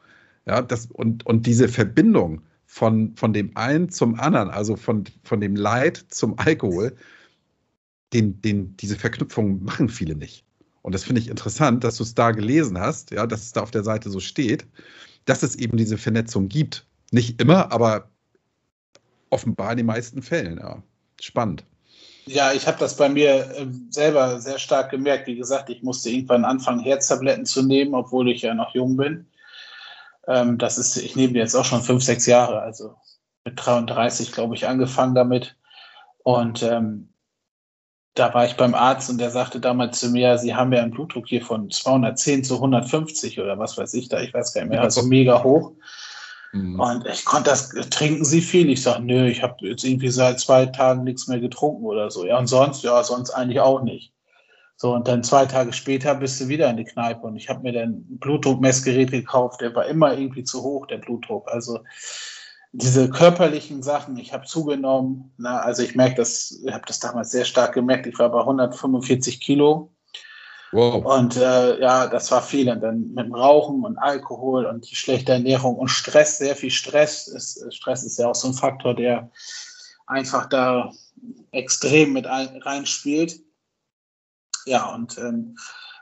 Ja, das, und, und diese Verbindung von, von dem einen zum anderen, also von, von dem Leid zum Alkohol, den, den, diese Verknüpfung machen viele nicht. Und das finde ich interessant, dass du es da gelesen hast, ja, dass es da auf der Seite so steht, dass es eben diese Vernetzung gibt. Nicht immer, aber offenbar in den meisten Fällen. Ja. Spannend. Ja, ich habe das bei mir äh, selber sehr stark gemerkt. Wie gesagt, ich musste irgendwann anfangen, Herztabletten zu nehmen, obwohl ich ja noch jung bin. Ähm, das ist, ich nehme jetzt auch schon fünf, sechs Jahre, also mit 33, glaube ich, angefangen damit. Und ähm, da war ich beim Arzt und der sagte damals zu mir, Sie haben ja einen Blutdruck hier von 210 zu 150 oder was weiß ich da, ich weiß gar nicht mehr, also mega hoch. Mhm. Und ich konnte das, trinken Sie viel? Ich sage, nö, ich habe jetzt irgendwie seit zwei Tagen nichts mehr getrunken oder so. Ja, und sonst, ja, sonst eigentlich auch nicht. So, und dann zwei Tage später bist du wieder in die Kneipe und ich habe mir dann ein Blutdruckmessgerät gekauft, der war immer irgendwie zu hoch, der Blutdruck. Also diese körperlichen Sachen, ich habe zugenommen, na, also ich merke das, ich habe das damals sehr stark gemerkt, ich war bei 145 Kilo. Wow. Und äh, ja, das war viel. Und dann mit dem Rauchen und Alkohol und die schlechte Ernährung und Stress, sehr viel Stress. Ist, Stress ist ja auch so ein Faktor, der einfach da extrem mit reinspielt. Ja, und ähm,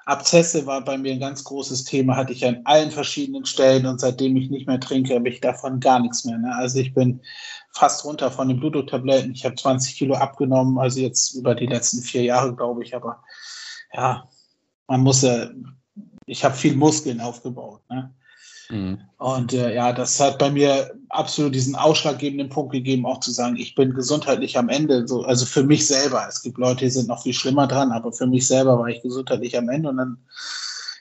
Abzesse war bei mir ein ganz großes Thema, hatte ich an allen verschiedenen Stellen und seitdem ich nicht mehr trinke, habe ich davon gar nichts mehr. Ne? Also ich bin fast runter von den Blutdrucktabletten. Ich habe 20 Kilo abgenommen, also jetzt über die letzten vier Jahre, glaube ich. Aber ja, man muss ja, ich habe viel Muskeln aufgebaut. Ne? Mhm. Und äh, ja, das hat bei mir absolut diesen ausschlaggebenden Punkt gegeben, auch zu sagen, ich bin gesundheitlich am Ende, so, also für mich selber. Es gibt Leute, die sind noch viel schlimmer dran, aber für mich selber war ich gesundheitlich am Ende und dann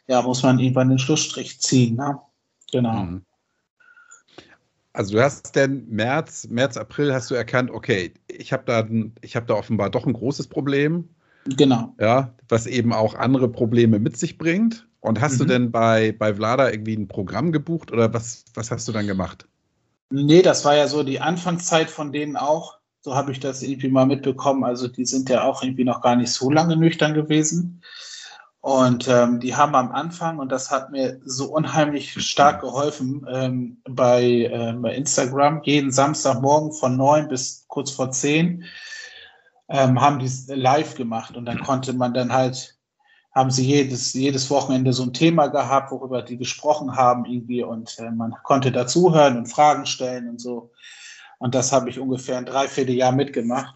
ja, muss man irgendwann den Schlussstrich ziehen. Ne? Genau. Mhm. Also du hast denn März, März, April hast du erkannt, okay, ich habe da, ich habe da offenbar doch ein großes Problem. Genau. Ja, was eben auch andere Probleme mit sich bringt. Und hast mhm. du denn bei, bei Vlada irgendwie ein Programm gebucht oder was, was hast du dann gemacht? Nee, das war ja so die Anfangszeit von denen auch. So habe ich das irgendwie mal mitbekommen. Also die sind ja auch irgendwie noch gar nicht so lange nüchtern gewesen. Und ähm, die haben am Anfang, und das hat mir so unheimlich stark geholfen, ähm, bei, äh, bei Instagram, jeden Samstagmorgen von neun bis kurz vor zehn, ähm, haben die live gemacht. Und dann konnte man dann halt haben sie jedes, jedes Wochenende so ein Thema gehabt, worüber die gesprochen haben irgendwie und äh, man konnte dazuhören und Fragen stellen und so. Und das habe ich ungefähr ein Dreivierteljahr mitgemacht,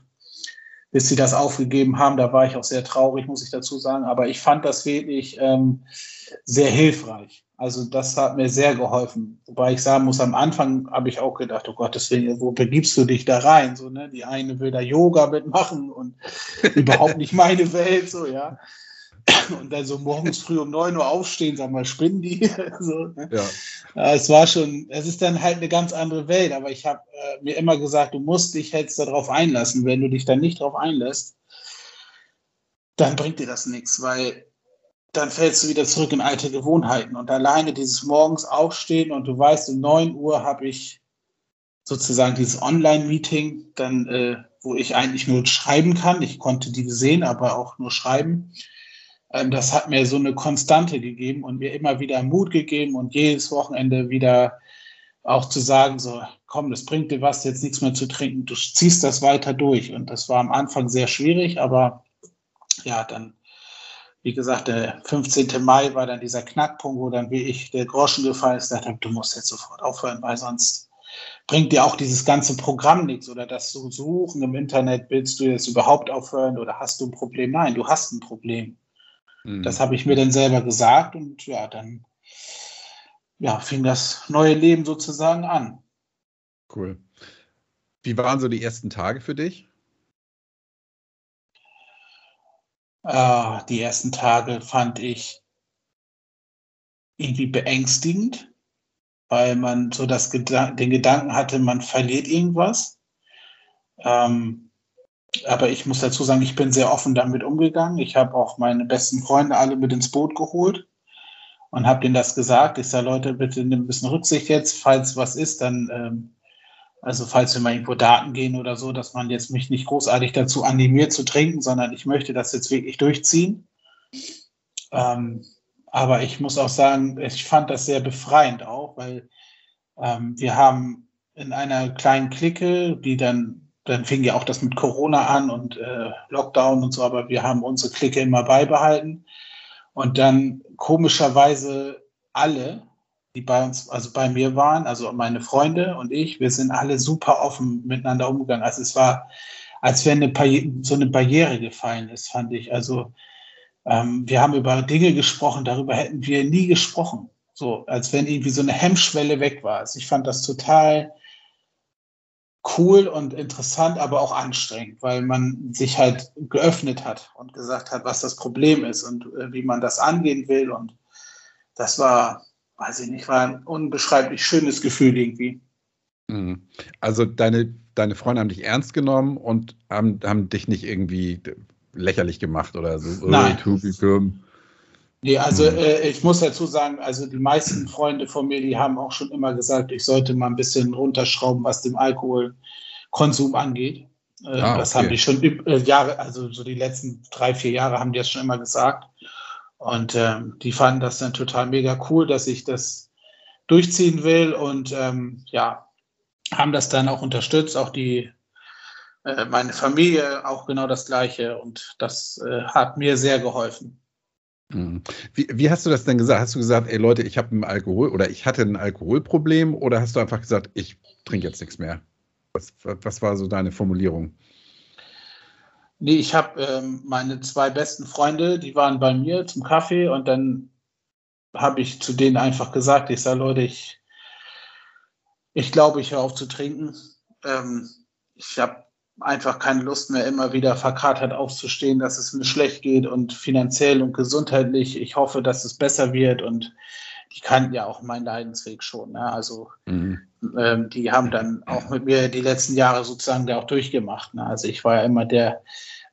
bis sie das aufgegeben haben. Da war ich auch sehr traurig, muss ich dazu sagen. Aber ich fand das wirklich ähm, sehr hilfreich. Also das hat mir sehr geholfen. Wobei ich sagen muss, am Anfang habe ich auch gedacht, oh Gott, deswegen, wo begibst du dich da rein? So, ne? Die eine will da Yoga mitmachen und [laughs] überhaupt nicht meine Welt, so, ja. und dann so morgens früh um 9 Uhr aufstehen, sag mal, spinnen die. [laughs] so, ne? ja. Es war schon, es ist dann halt eine ganz andere Welt, aber ich habe äh, mir immer gesagt, du musst dich jetzt darauf einlassen. Wenn du dich dann nicht darauf einlässt, dann bringt dir das nichts, weil dann fällst du wieder zurück in alte Gewohnheiten. Und alleine dieses morgens aufstehen und du weißt, um 9 Uhr habe ich sozusagen dieses Online-Meeting, dann, äh, wo ich eigentlich nur schreiben kann. Ich konnte die sehen, aber auch nur schreiben. Ähm, das hat mir so eine Konstante gegeben und mir immer wieder Mut gegeben und jedes Wochenende wieder auch zu sagen, so, komm, das bringt dir was, jetzt nichts mehr zu trinken. Du ziehst das weiter durch. Und das war am Anfang sehr schwierig, aber ja, dann, wie gesagt, der 15. Mai war dann dieser Knackpunkt, wo dann wie ich der Groschen gefallen ist, dachte, du musst jetzt sofort aufhören, weil sonst bringt dir auch dieses ganze Programm nichts oder das zu suchen im Internet, willst du jetzt überhaupt aufhören oder hast du ein Problem? Nein, du hast ein Problem. Mhm. Das habe ich mir dann selber gesagt und ja, dann ja, fing das neue Leben sozusagen an. Cool. Wie waren so die ersten Tage für dich? Äh, die ersten Tage fand ich irgendwie beängstigend, weil man so das Gedan den Gedanken hatte, man verliert irgendwas. Ähm, aber ich muss dazu sagen, ich bin sehr offen damit umgegangen. Ich habe auch meine besten Freunde alle mit ins Boot geholt und habe denen das gesagt. Ich sage, Leute, bitte nimm ein bisschen Rücksicht jetzt. Falls was ist, dann ähm, also falls wir mal irgendwo Daten gehen oder so, dass man jetzt mich nicht großartig dazu animiert zu trinken, sondern ich möchte das jetzt wirklich durchziehen. Ähm, aber ich muss auch sagen, ich fand das sehr befreiend auch, weil ähm, wir haben in einer kleinen Clique, die dann, dann fing ja auch das mit Corona an und äh, Lockdown und so, aber wir haben unsere Clique immer beibehalten. Und dann komischerweise alle, die bei uns, also bei mir waren, also meine Freunde und ich, wir sind alle super offen miteinander umgegangen. Also es war, als wenn eine so eine Barriere gefallen ist, fand ich. Also ähm, wir haben über Dinge gesprochen, darüber hätten wir nie gesprochen. So, als wenn irgendwie so eine Hemmschwelle weg war. Also ich fand das total cool und interessant, aber auch anstrengend, weil man sich halt geöffnet hat und gesagt hat, was das Problem ist und äh, wie man das angehen will. Und das war, weiß ich nicht, war ein unbeschreiblich schönes Gefühl irgendwie. Mhm. Also deine, deine Freunde haben dich ernst genommen und haben, haben dich nicht irgendwie lächerlich gemacht oder so. Nein. Nee, also mhm. äh, ich muss dazu sagen, also die meisten Freunde von mir, die haben auch schon immer gesagt, ich sollte mal ein bisschen runterschrauben, was den Alkoholkonsum angeht. Äh, ah, das haben die schon äh, Jahre, also so die letzten drei, vier Jahre haben die das schon immer gesagt. Und ähm, die fanden das dann total mega cool, dass ich das durchziehen will und ähm, ja, haben das dann auch unterstützt, auch die äh, meine Familie auch genau das gleiche und das äh, hat mir sehr geholfen. Mhm. Wie, wie, hast du das denn gesagt? Hast du gesagt, ey Leute, ich habe ein Alkohol oder ich hatte ein Alkoholproblem oder hast du einfach gesagt, ich trinke jetzt nichts mehr? Was, was war so deine Formulierung? Nee, ich habe ähm, meine zwei besten Freunde, die waren bei mir zum Kaffee und dann habe ich zu denen einfach gesagt, ich sage, Leute, ich, ich glaube, ich höre auf zu trinken. Ähm, ich habe einfach keine Lust mehr, immer wieder verkatert aufzustehen, dass es mir schlecht geht und finanziell und gesundheitlich. Ich hoffe, dass es besser wird und die kannten ja auch meinen Leidensweg schon. Ne? Also mhm. ähm, die haben dann auch mit mir die letzten Jahre sozusagen da auch durchgemacht. Ne? Also ich war ja immer der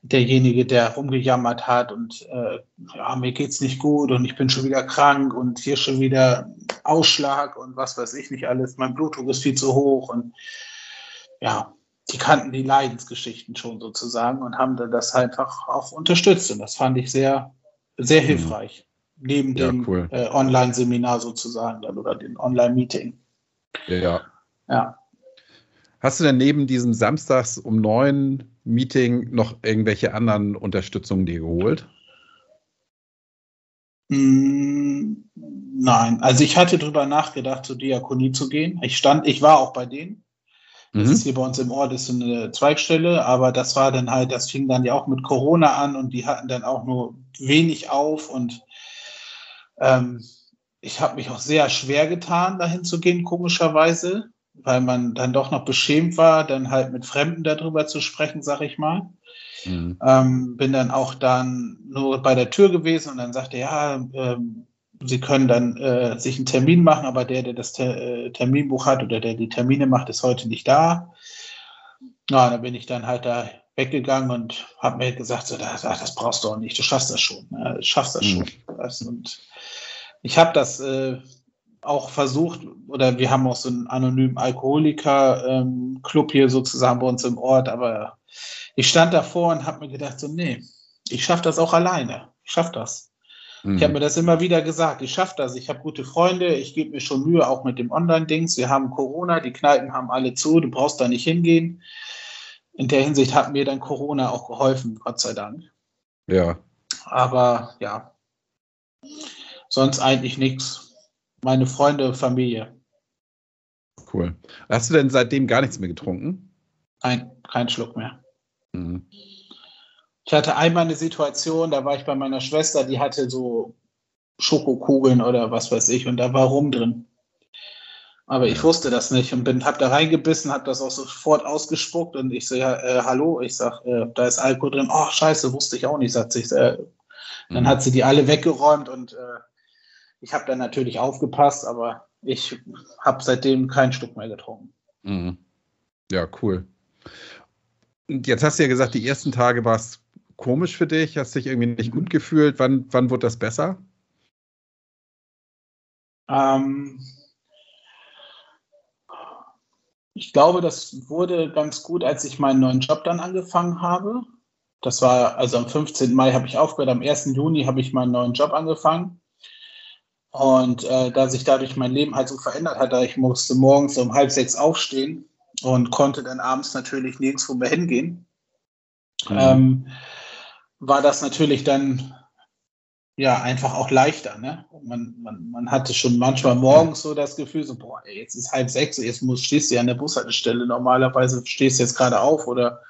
derjenige, der rumgejammert hat und äh, ja, mir geht's nicht gut und ich bin schon wieder krank und hier schon wieder Ausschlag und was weiß ich nicht alles. Mein Blutdruck ist viel zu hoch und ja, die kannten die Leidensgeschichten schon sozusagen und haben dann das einfach auch unterstützt und das fand ich sehr, sehr mhm. hilfreich neben ja, dem cool. äh, Online-Seminar sozusagen dann oder dem Online-Meeting. Ja. ja. Hast du denn neben diesem Samstags um neun Meeting noch irgendwelche anderen Unterstützungen dir geholt? Mm, nein, also ich hatte darüber nachgedacht, zur Diakonie zu gehen. Ich stand, ich war auch bei denen. Das mhm. ist hier bei uns im Ort ist so eine Zweigstelle, aber das war dann halt, das fing dann ja auch mit Corona an und die hatten dann auch nur wenig auf und ähm, ich habe mich auch sehr schwer getan, dahin zu gehen, komischerweise, weil man dann doch noch beschämt war, dann halt mit Fremden darüber zu sprechen, sag ich mal. Mhm. Ähm, bin dann auch dann nur bei der Tür gewesen und dann sagte ja, ähm, Sie können dann äh, sich einen Termin machen, aber der, der das Ter äh, Terminbuch hat oder der die Termine macht, ist heute nicht da. Na, dann bin ich dann halt da weggegangen und habe mir gesagt, so, das, das, brauchst du auch nicht, du schaffst das schon, ne? schaffst das mhm. schon. Und ich habe das äh, auch versucht, oder wir haben auch so einen anonymen Alkoholiker-Club ähm, hier sozusagen bei uns im Ort, aber ich stand davor und habe mir gedacht, so, nee, ich schaffe das auch alleine. Ich schaffe das. Mhm. Ich habe mir das immer wieder gesagt, ich schaffe das. Ich habe gute Freunde, ich gebe mir schon Mühe, auch mit dem Online-Dings. Wir haben Corona, die Kneipen haben alle zu, du brauchst da nicht hingehen. In der Hinsicht hat mir dann Corona auch geholfen, Gott sei Dank. Ja. Aber ja, sonst eigentlich nichts. Meine Freunde, Familie. Cool. Hast du denn seitdem gar nichts mehr getrunken? Nein, kein Schluck mehr. Mhm. Ich hatte einmal eine Situation, da war ich bei meiner Schwester, die hatte so Schokokugeln oder was weiß ich und da war Rum drin. Aber ich wusste das nicht und bin, hab da reingebissen, hab das auch sofort ausgespuckt und ich so, ja, äh, hallo, ich sag, äh, da ist Alkohol drin. Oh, scheiße, wusste ich auch nicht, sagt sich. Äh, dann mhm. hat sie die alle weggeräumt und äh, ich habe dann natürlich aufgepasst, aber ich habe seitdem keinen Stück mehr getrunken. Mhm. Ja, cool. Und jetzt hast du ja gesagt, die ersten Tage war es komisch für dich, hast dich irgendwie nicht gut gefühlt. Wann, wann wurde das besser? Ähm, ich glaube, das wurde ganz gut, als ich meinen neuen Job dann angefangen habe. Das war, also am 15. Mai habe ich aufgehört, am 1. Juni habe ich meinen neuen Job angefangen. Und äh, da sich dadurch mein Leben halt so verändert hat, ich musste morgens um halb sechs aufstehen und konnte dann abends natürlich nirgendwo mehr hingehen, mhm. ähm, war das natürlich dann ja einfach auch leichter. Ne? Man, man, man hatte schon manchmal morgens so das Gefühl, so, boah, ey, jetzt ist halb sechs, jetzt musst, stehst du ja an der Bushaltestelle. Normalerweise stehst du jetzt gerade auf oder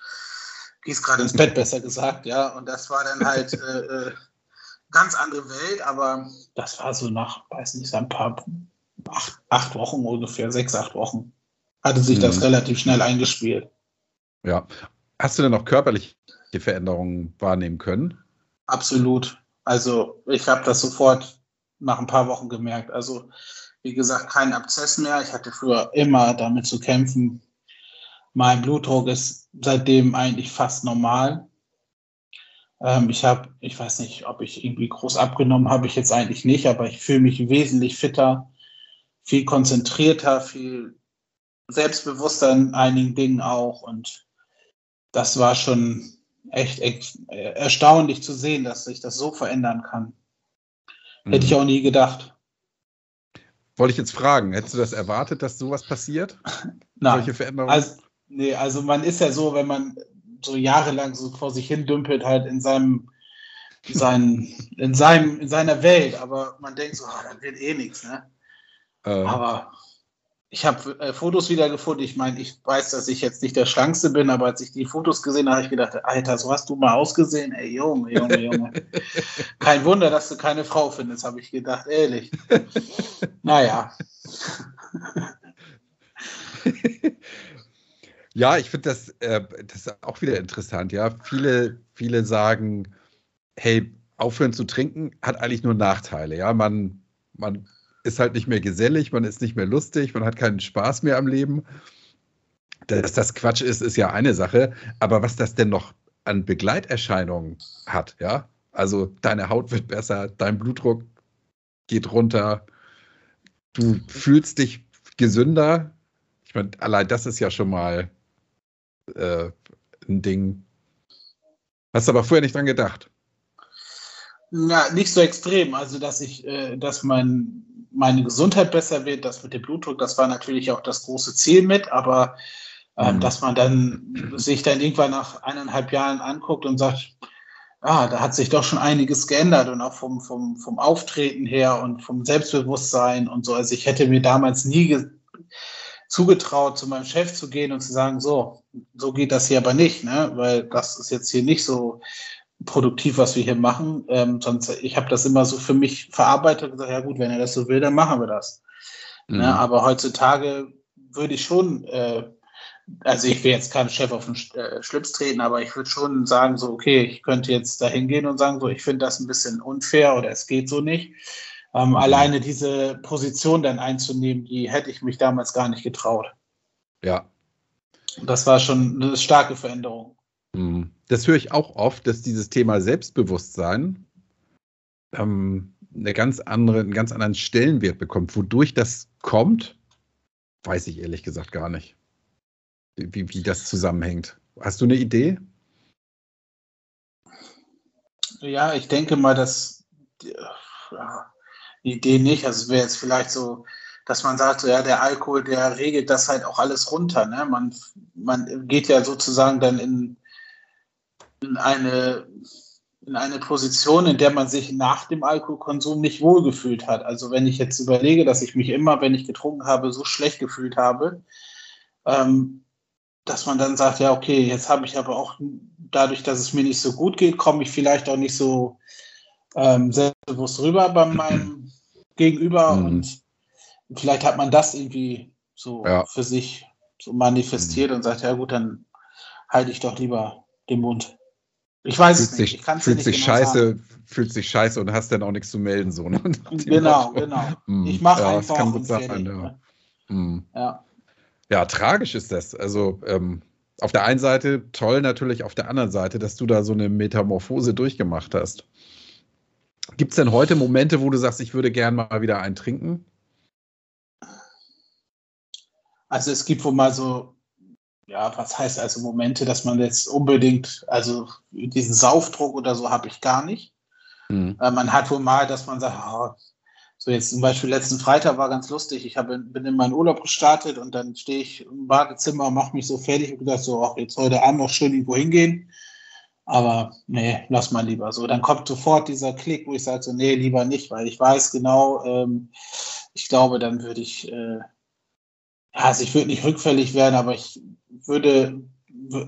gehst gerade ins Bett, besser gesagt, ja. Und das war dann halt [laughs] äh, äh, ganz andere Welt, aber das war so nach, weiß nicht, so ein paar, acht, acht Wochen ungefähr, sechs, acht Wochen, hatte sich mhm. das relativ schnell eingespielt. Ja. Hast du denn noch körperliche Veränderungen wahrnehmen können? Absolut. Also ich habe das sofort nach ein paar Wochen gemerkt. Also wie gesagt, kein Abzess mehr. Ich hatte früher immer damit zu kämpfen. Mein Blutdruck ist seitdem eigentlich fast normal. Ähm, ich habe, ich weiß nicht, ob ich irgendwie groß abgenommen habe, ich jetzt eigentlich nicht, aber ich fühle mich wesentlich fitter, viel konzentrierter, viel selbstbewusster in einigen Dingen auch. Und das war schon echt, echt erstaunlich zu sehen, dass sich das so verändern kann. Mhm. Hätte ich auch nie gedacht. Wollte ich jetzt fragen, hättest du das erwartet, dass sowas passiert? [laughs] Nein. Solche Veränderungen? Also, nee, also man ist ja so, wenn man so jahrelang so vor sich hin dümpelt, halt in seinem, sein, in seinem, in seiner Welt, aber man denkt so, ah, das wird eh nichts, ne? Äh. Aber ich habe äh, Fotos wiedergefunden. Ich meine, ich weiß, dass ich jetzt nicht der Schlankste bin, aber als ich die Fotos gesehen habe, habe ich gedacht, Alter, so hast du mal ausgesehen. Ey, Junge, Junge, Junge. [laughs] Kein Wunder, dass du keine Frau findest, habe ich gedacht, ehrlich. [laughs] naja. [laughs] Ja, ich finde das, äh, das auch wieder interessant. Ja, viele, viele sagen, hey, aufhören zu trinken hat eigentlich nur Nachteile. Ja, man, man ist halt nicht mehr gesellig, man ist nicht mehr lustig, man hat keinen Spaß mehr am Leben. Dass das Quatsch ist, ist ja eine Sache. Aber was das denn noch an Begleiterscheinungen hat, ja, also deine Haut wird besser, dein Blutdruck geht runter, du fühlst dich gesünder. Ich meine, allein das ist ja schon mal äh, ein Ding. Hast du aber vorher nicht dran gedacht? Na, nicht so extrem. Also, dass ich, äh, dass mein, meine Gesundheit besser wird, das mit dem Blutdruck, das war natürlich auch das große Ziel mit, aber äh, mhm. dass man dann sich dann irgendwann nach eineinhalb Jahren anguckt und sagt, ah, da hat sich doch schon einiges geändert und auch vom, vom, vom Auftreten her und vom Selbstbewusstsein und so. Also ich hätte mir damals nie zugetraut, zu meinem Chef zu gehen und zu sagen, so, so geht das hier aber nicht, ne? weil das ist jetzt hier nicht so produktiv, was wir hier machen. Ähm, sonst, ich habe das immer so für mich verarbeitet und gesagt, ja gut, wenn er das so will, dann machen wir das. Ne? Mhm. Ne? Aber heutzutage würde ich schon äh, also ich will jetzt keinem Chef auf den äh, Schlips treten, aber ich würde schon sagen, so, okay, ich könnte jetzt da hingehen und sagen, so, ich finde das ein bisschen unfair oder es geht so nicht. Ähm, mhm. Alleine diese Position dann einzunehmen, die hätte ich mich damals gar nicht getraut. Ja. Das war schon eine starke Veränderung. Mhm. Das höre ich auch oft, dass dieses Thema Selbstbewusstsein ähm, eine ganz andere, einen ganz anderen Stellenwert bekommt. Wodurch das kommt, weiß ich ehrlich gesagt gar nicht wie, wie das zusammenhängt. Hast du eine Idee? Ja, ich denke mal, dass ja, die Idee nicht. Also es wäre jetzt vielleicht so, dass man sagt, so, ja, der Alkohol, der regelt das halt auch alles runter. Ne? Man, man geht ja sozusagen dann in, in eine in eine Position, in der man sich nach dem Alkoholkonsum nicht wohlgefühlt hat. Also wenn ich jetzt überlege, dass ich mich immer, wenn ich getrunken habe, so schlecht gefühlt habe, ähm, dass man dann sagt, ja, okay, jetzt habe ich aber auch dadurch, dass es mir nicht so gut geht, komme ich vielleicht auch nicht so ähm, selbstbewusst rüber bei meinem Gegenüber mhm. und vielleicht hat man das irgendwie so ja. für sich so manifestiert mhm. und sagt, ja gut, dann halte ich doch lieber den Mund. Ich weiß fühlt es nicht. Sich, ich fühlt sich genau scheiße, sagen. fühlt sich scheiße und hast dann auch nichts zu melden so. Ne? [laughs] Genau, genau. Mhm. Ich mache ja, einfach. Das kann gut sein, ja. Ne? Mhm. ja. Ja, tragisch ist das. Also ähm, auf der einen Seite toll, natürlich auf der anderen Seite, dass du da so eine Metamorphose durchgemacht hast. Gibt es denn heute Momente, wo du sagst, ich würde gern mal wieder einen trinken? Also es gibt wohl mal so, ja, was heißt also Momente, dass man jetzt unbedingt, also diesen Saufdruck oder so habe ich gar nicht. Mhm. man hat wohl mal, dass man sagt, oh, so jetzt zum Beispiel letzten Freitag war ganz lustig. Ich hab, bin in meinen Urlaub gestartet und dann stehe ich im Badezimmer und mache mich so fertig und gedacht so, ach, jetzt heute Abend noch schön irgendwo hingehen. Aber nee, lass mal lieber so. Dann kommt sofort dieser Klick, wo ich sage so, nee, lieber nicht, weil ich weiß genau, ähm, ich glaube, dann würde ich, äh, also ich würde nicht rückfällig werden, aber ich würde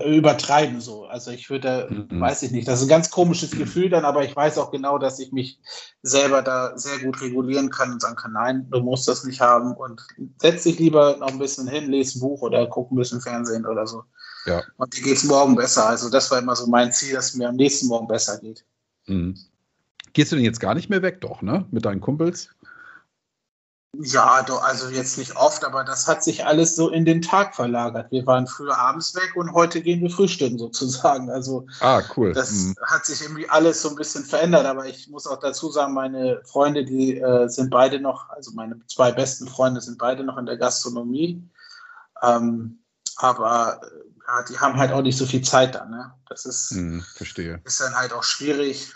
übertreiben so. Also ich würde, mhm. weiß ich nicht, das ist ein ganz komisches Gefühl dann, aber ich weiß auch genau, dass ich mich selber da sehr gut regulieren kann und sagen kann, nein, du musst das nicht haben und setz dich lieber noch ein bisschen hin, lese ein Buch oder guck ein bisschen Fernsehen oder so. Ja. Und dir geht es morgen besser. Also das war immer so mein Ziel, dass es mir am nächsten Morgen besser geht. Mhm. Gehst du denn jetzt gar nicht mehr weg, doch, ne? Mit deinen Kumpels? Ja, doch, also jetzt nicht oft, aber das hat sich alles so in den Tag verlagert. Wir waren früher abends weg und heute gehen wir frühstücken sozusagen. Also ah, cool. das mhm. hat sich irgendwie alles so ein bisschen verändert. Aber ich muss auch dazu sagen, meine Freunde, die äh, sind beide noch, also meine zwei besten Freunde sind beide noch in der Gastronomie. Ähm, aber ja, die haben halt auch nicht so viel Zeit dann. Ne? Das ist, mhm, verstehe. ist dann halt auch schwierig.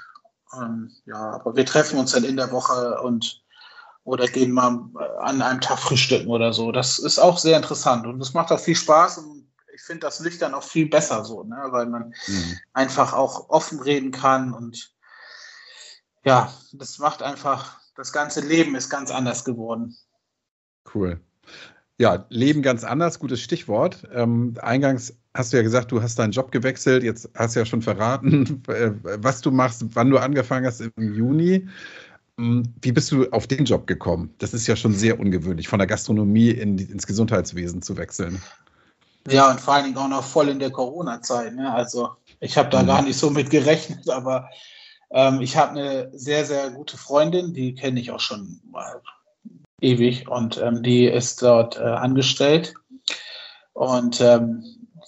Ähm, ja, aber wir treffen uns dann in der Woche und oder gehen mal äh, an einem Tag frühstücken oder so. Das ist auch sehr interessant und das macht auch viel Spaß und ich finde das nüchtern auch viel besser so, ne? weil man mhm. einfach auch offen reden kann und ja, das macht einfach, das ganze Leben ist ganz anders geworden. Cool. Ja, Leben ganz anders, gutes Stichwort. Ähm, eingangs hast du ja gesagt, du hast deinen Job gewechselt. Jetzt hast du ja schon verraten, [laughs] äh, was du machst, wann du angefangen hast im Juni. Hm, wie bist du auf den Job gekommen? Das ist ja schon sehr ungewöhnlich, von der Gastronomie in, ins Gesundheitswesen zu wechseln. Ja, und vor allen Dingen auch noch voll in der Corona-Zeit. Ne? Also ich habe da mhm. gar nicht so mit gerechnet, aber ähm, ich habe eine sehr, sehr gute Freundin, die kenne ich auch schon mal ewig und ähm, die ist dort äh, angestellt. Und ähm,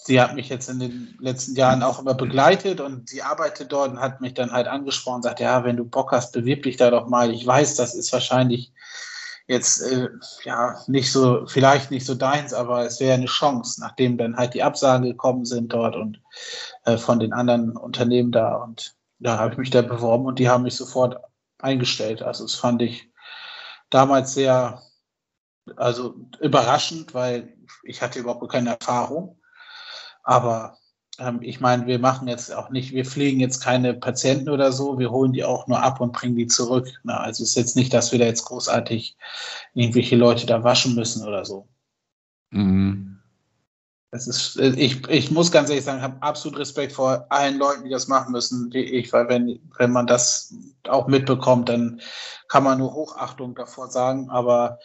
sie hat mich jetzt in den letzten Jahren auch immer begleitet und sie arbeitet dort und hat mich dann halt angesprochen und sagt, ja, wenn du Bock hast, bewirb dich da doch mal. Ich weiß, das ist wahrscheinlich jetzt äh, ja nicht so, vielleicht nicht so deins, aber es wäre eine Chance, nachdem dann halt die Absagen gekommen sind dort und äh, von den anderen Unternehmen da. Und da habe ich mich da beworben und die haben mich sofort eingestellt. Also das fand ich damals sehr, also überraschend, weil ich hatte überhaupt keine Erfahrung. Aber ähm, ich meine, wir machen jetzt auch nicht, wir pflegen jetzt keine Patienten oder so, wir holen die auch nur ab und bringen die zurück. Na, also es ist jetzt nicht, dass wir da jetzt großartig irgendwelche Leute da waschen müssen oder so. Mhm. Das ist, ich, ich muss ganz ehrlich sagen, ich habe absolut Respekt vor allen Leuten, die das machen müssen, wie ich, weil wenn, wenn man das auch mitbekommt, dann kann man nur Hochachtung davor sagen. Aber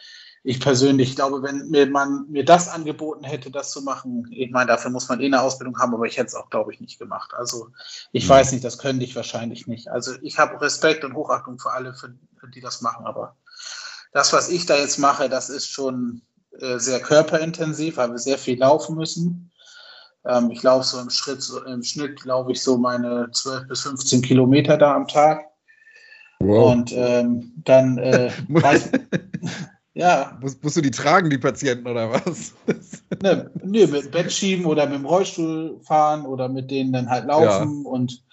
ich persönlich glaube, wenn mir man mir das angeboten hätte, das zu machen, ich meine, dafür muss man eh eine Ausbildung haben, aber ich hätte es auch, glaube ich, nicht gemacht. Also ich mhm. weiß nicht, das könnte ich wahrscheinlich nicht. Also ich habe Respekt und Hochachtung für alle, für, für, die das machen, aber das, was ich da jetzt mache, das ist schon äh, sehr körperintensiv, weil wir sehr viel laufen müssen. Ähm, ich laufe so im Schritt, so im Schnitt, glaube ich, so meine 12 bis 15 Kilometer da am Tag. Wow. Und ähm, dann äh, [laughs] weiß, ja. Musst, musst, du die tragen, die Patienten, oder was? [laughs] ne, ne, mit Bett schieben oder mit dem Rollstuhl fahren oder mit denen dann halt laufen ja. und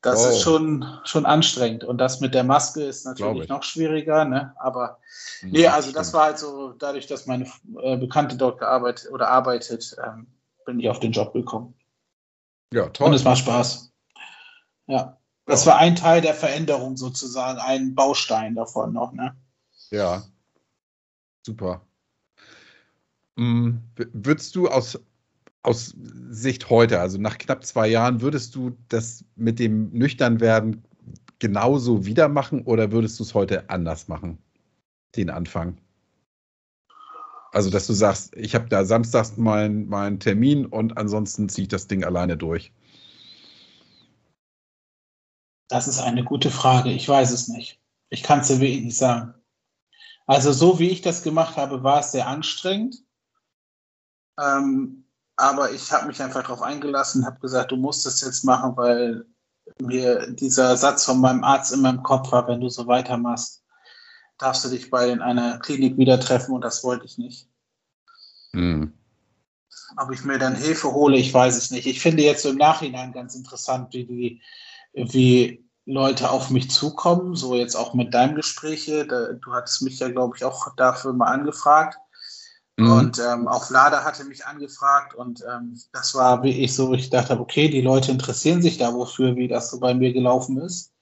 das oh. ist schon, schon anstrengend. Und das mit der Maske ist natürlich noch schwieriger, ne? Aber hm, nee, also das war halt so, dadurch, dass meine äh, Bekannte dort gearbeitet oder arbeitet, ähm, bin ich auf den Job gekommen. Ja, toll. Und es macht Spaß. Ja. Das ja. war ein Teil der Veränderung sozusagen, ein Baustein davon noch, ne? Ja. Super. Mhm. Würdest du aus, aus Sicht heute, also nach knapp zwei Jahren, würdest du das mit dem Nüchternwerden genauso wieder machen oder würdest du es heute anders machen? Den Anfang? Also, dass du sagst, ich habe da samstags meinen mein Termin und ansonsten ziehe ich das Ding alleine durch. Das ist eine gute Frage. Ich weiß es nicht. Ich kann es dir nicht sagen. Also so wie ich das gemacht habe, war es sehr anstrengend. Ähm, aber ich habe mich einfach darauf eingelassen, habe gesagt, du musst es jetzt machen, weil mir dieser Satz von meinem Arzt in meinem Kopf war, wenn du so weitermachst, darfst du dich bei in einer Klinik wieder treffen und das wollte ich nicht. Mhm. Ob ich mir dann Hilfe hole, ich weiß es nicht. Ich finde jetzt so im Nachhinein ganz interessant, wie die, wie Leute auf mich zukommen, so jetzt auch mit deinem Gespräch hier. du hattest mich ja, glaube ich, auch dafür mal angefragt. Mhm. Und ähm, auch Vlada hatte mich angefragt und ähm, das war wie ich so, ich dachte, okay, die Leute interessieren sich da wofür, wie das so bei mir gelaufen ist.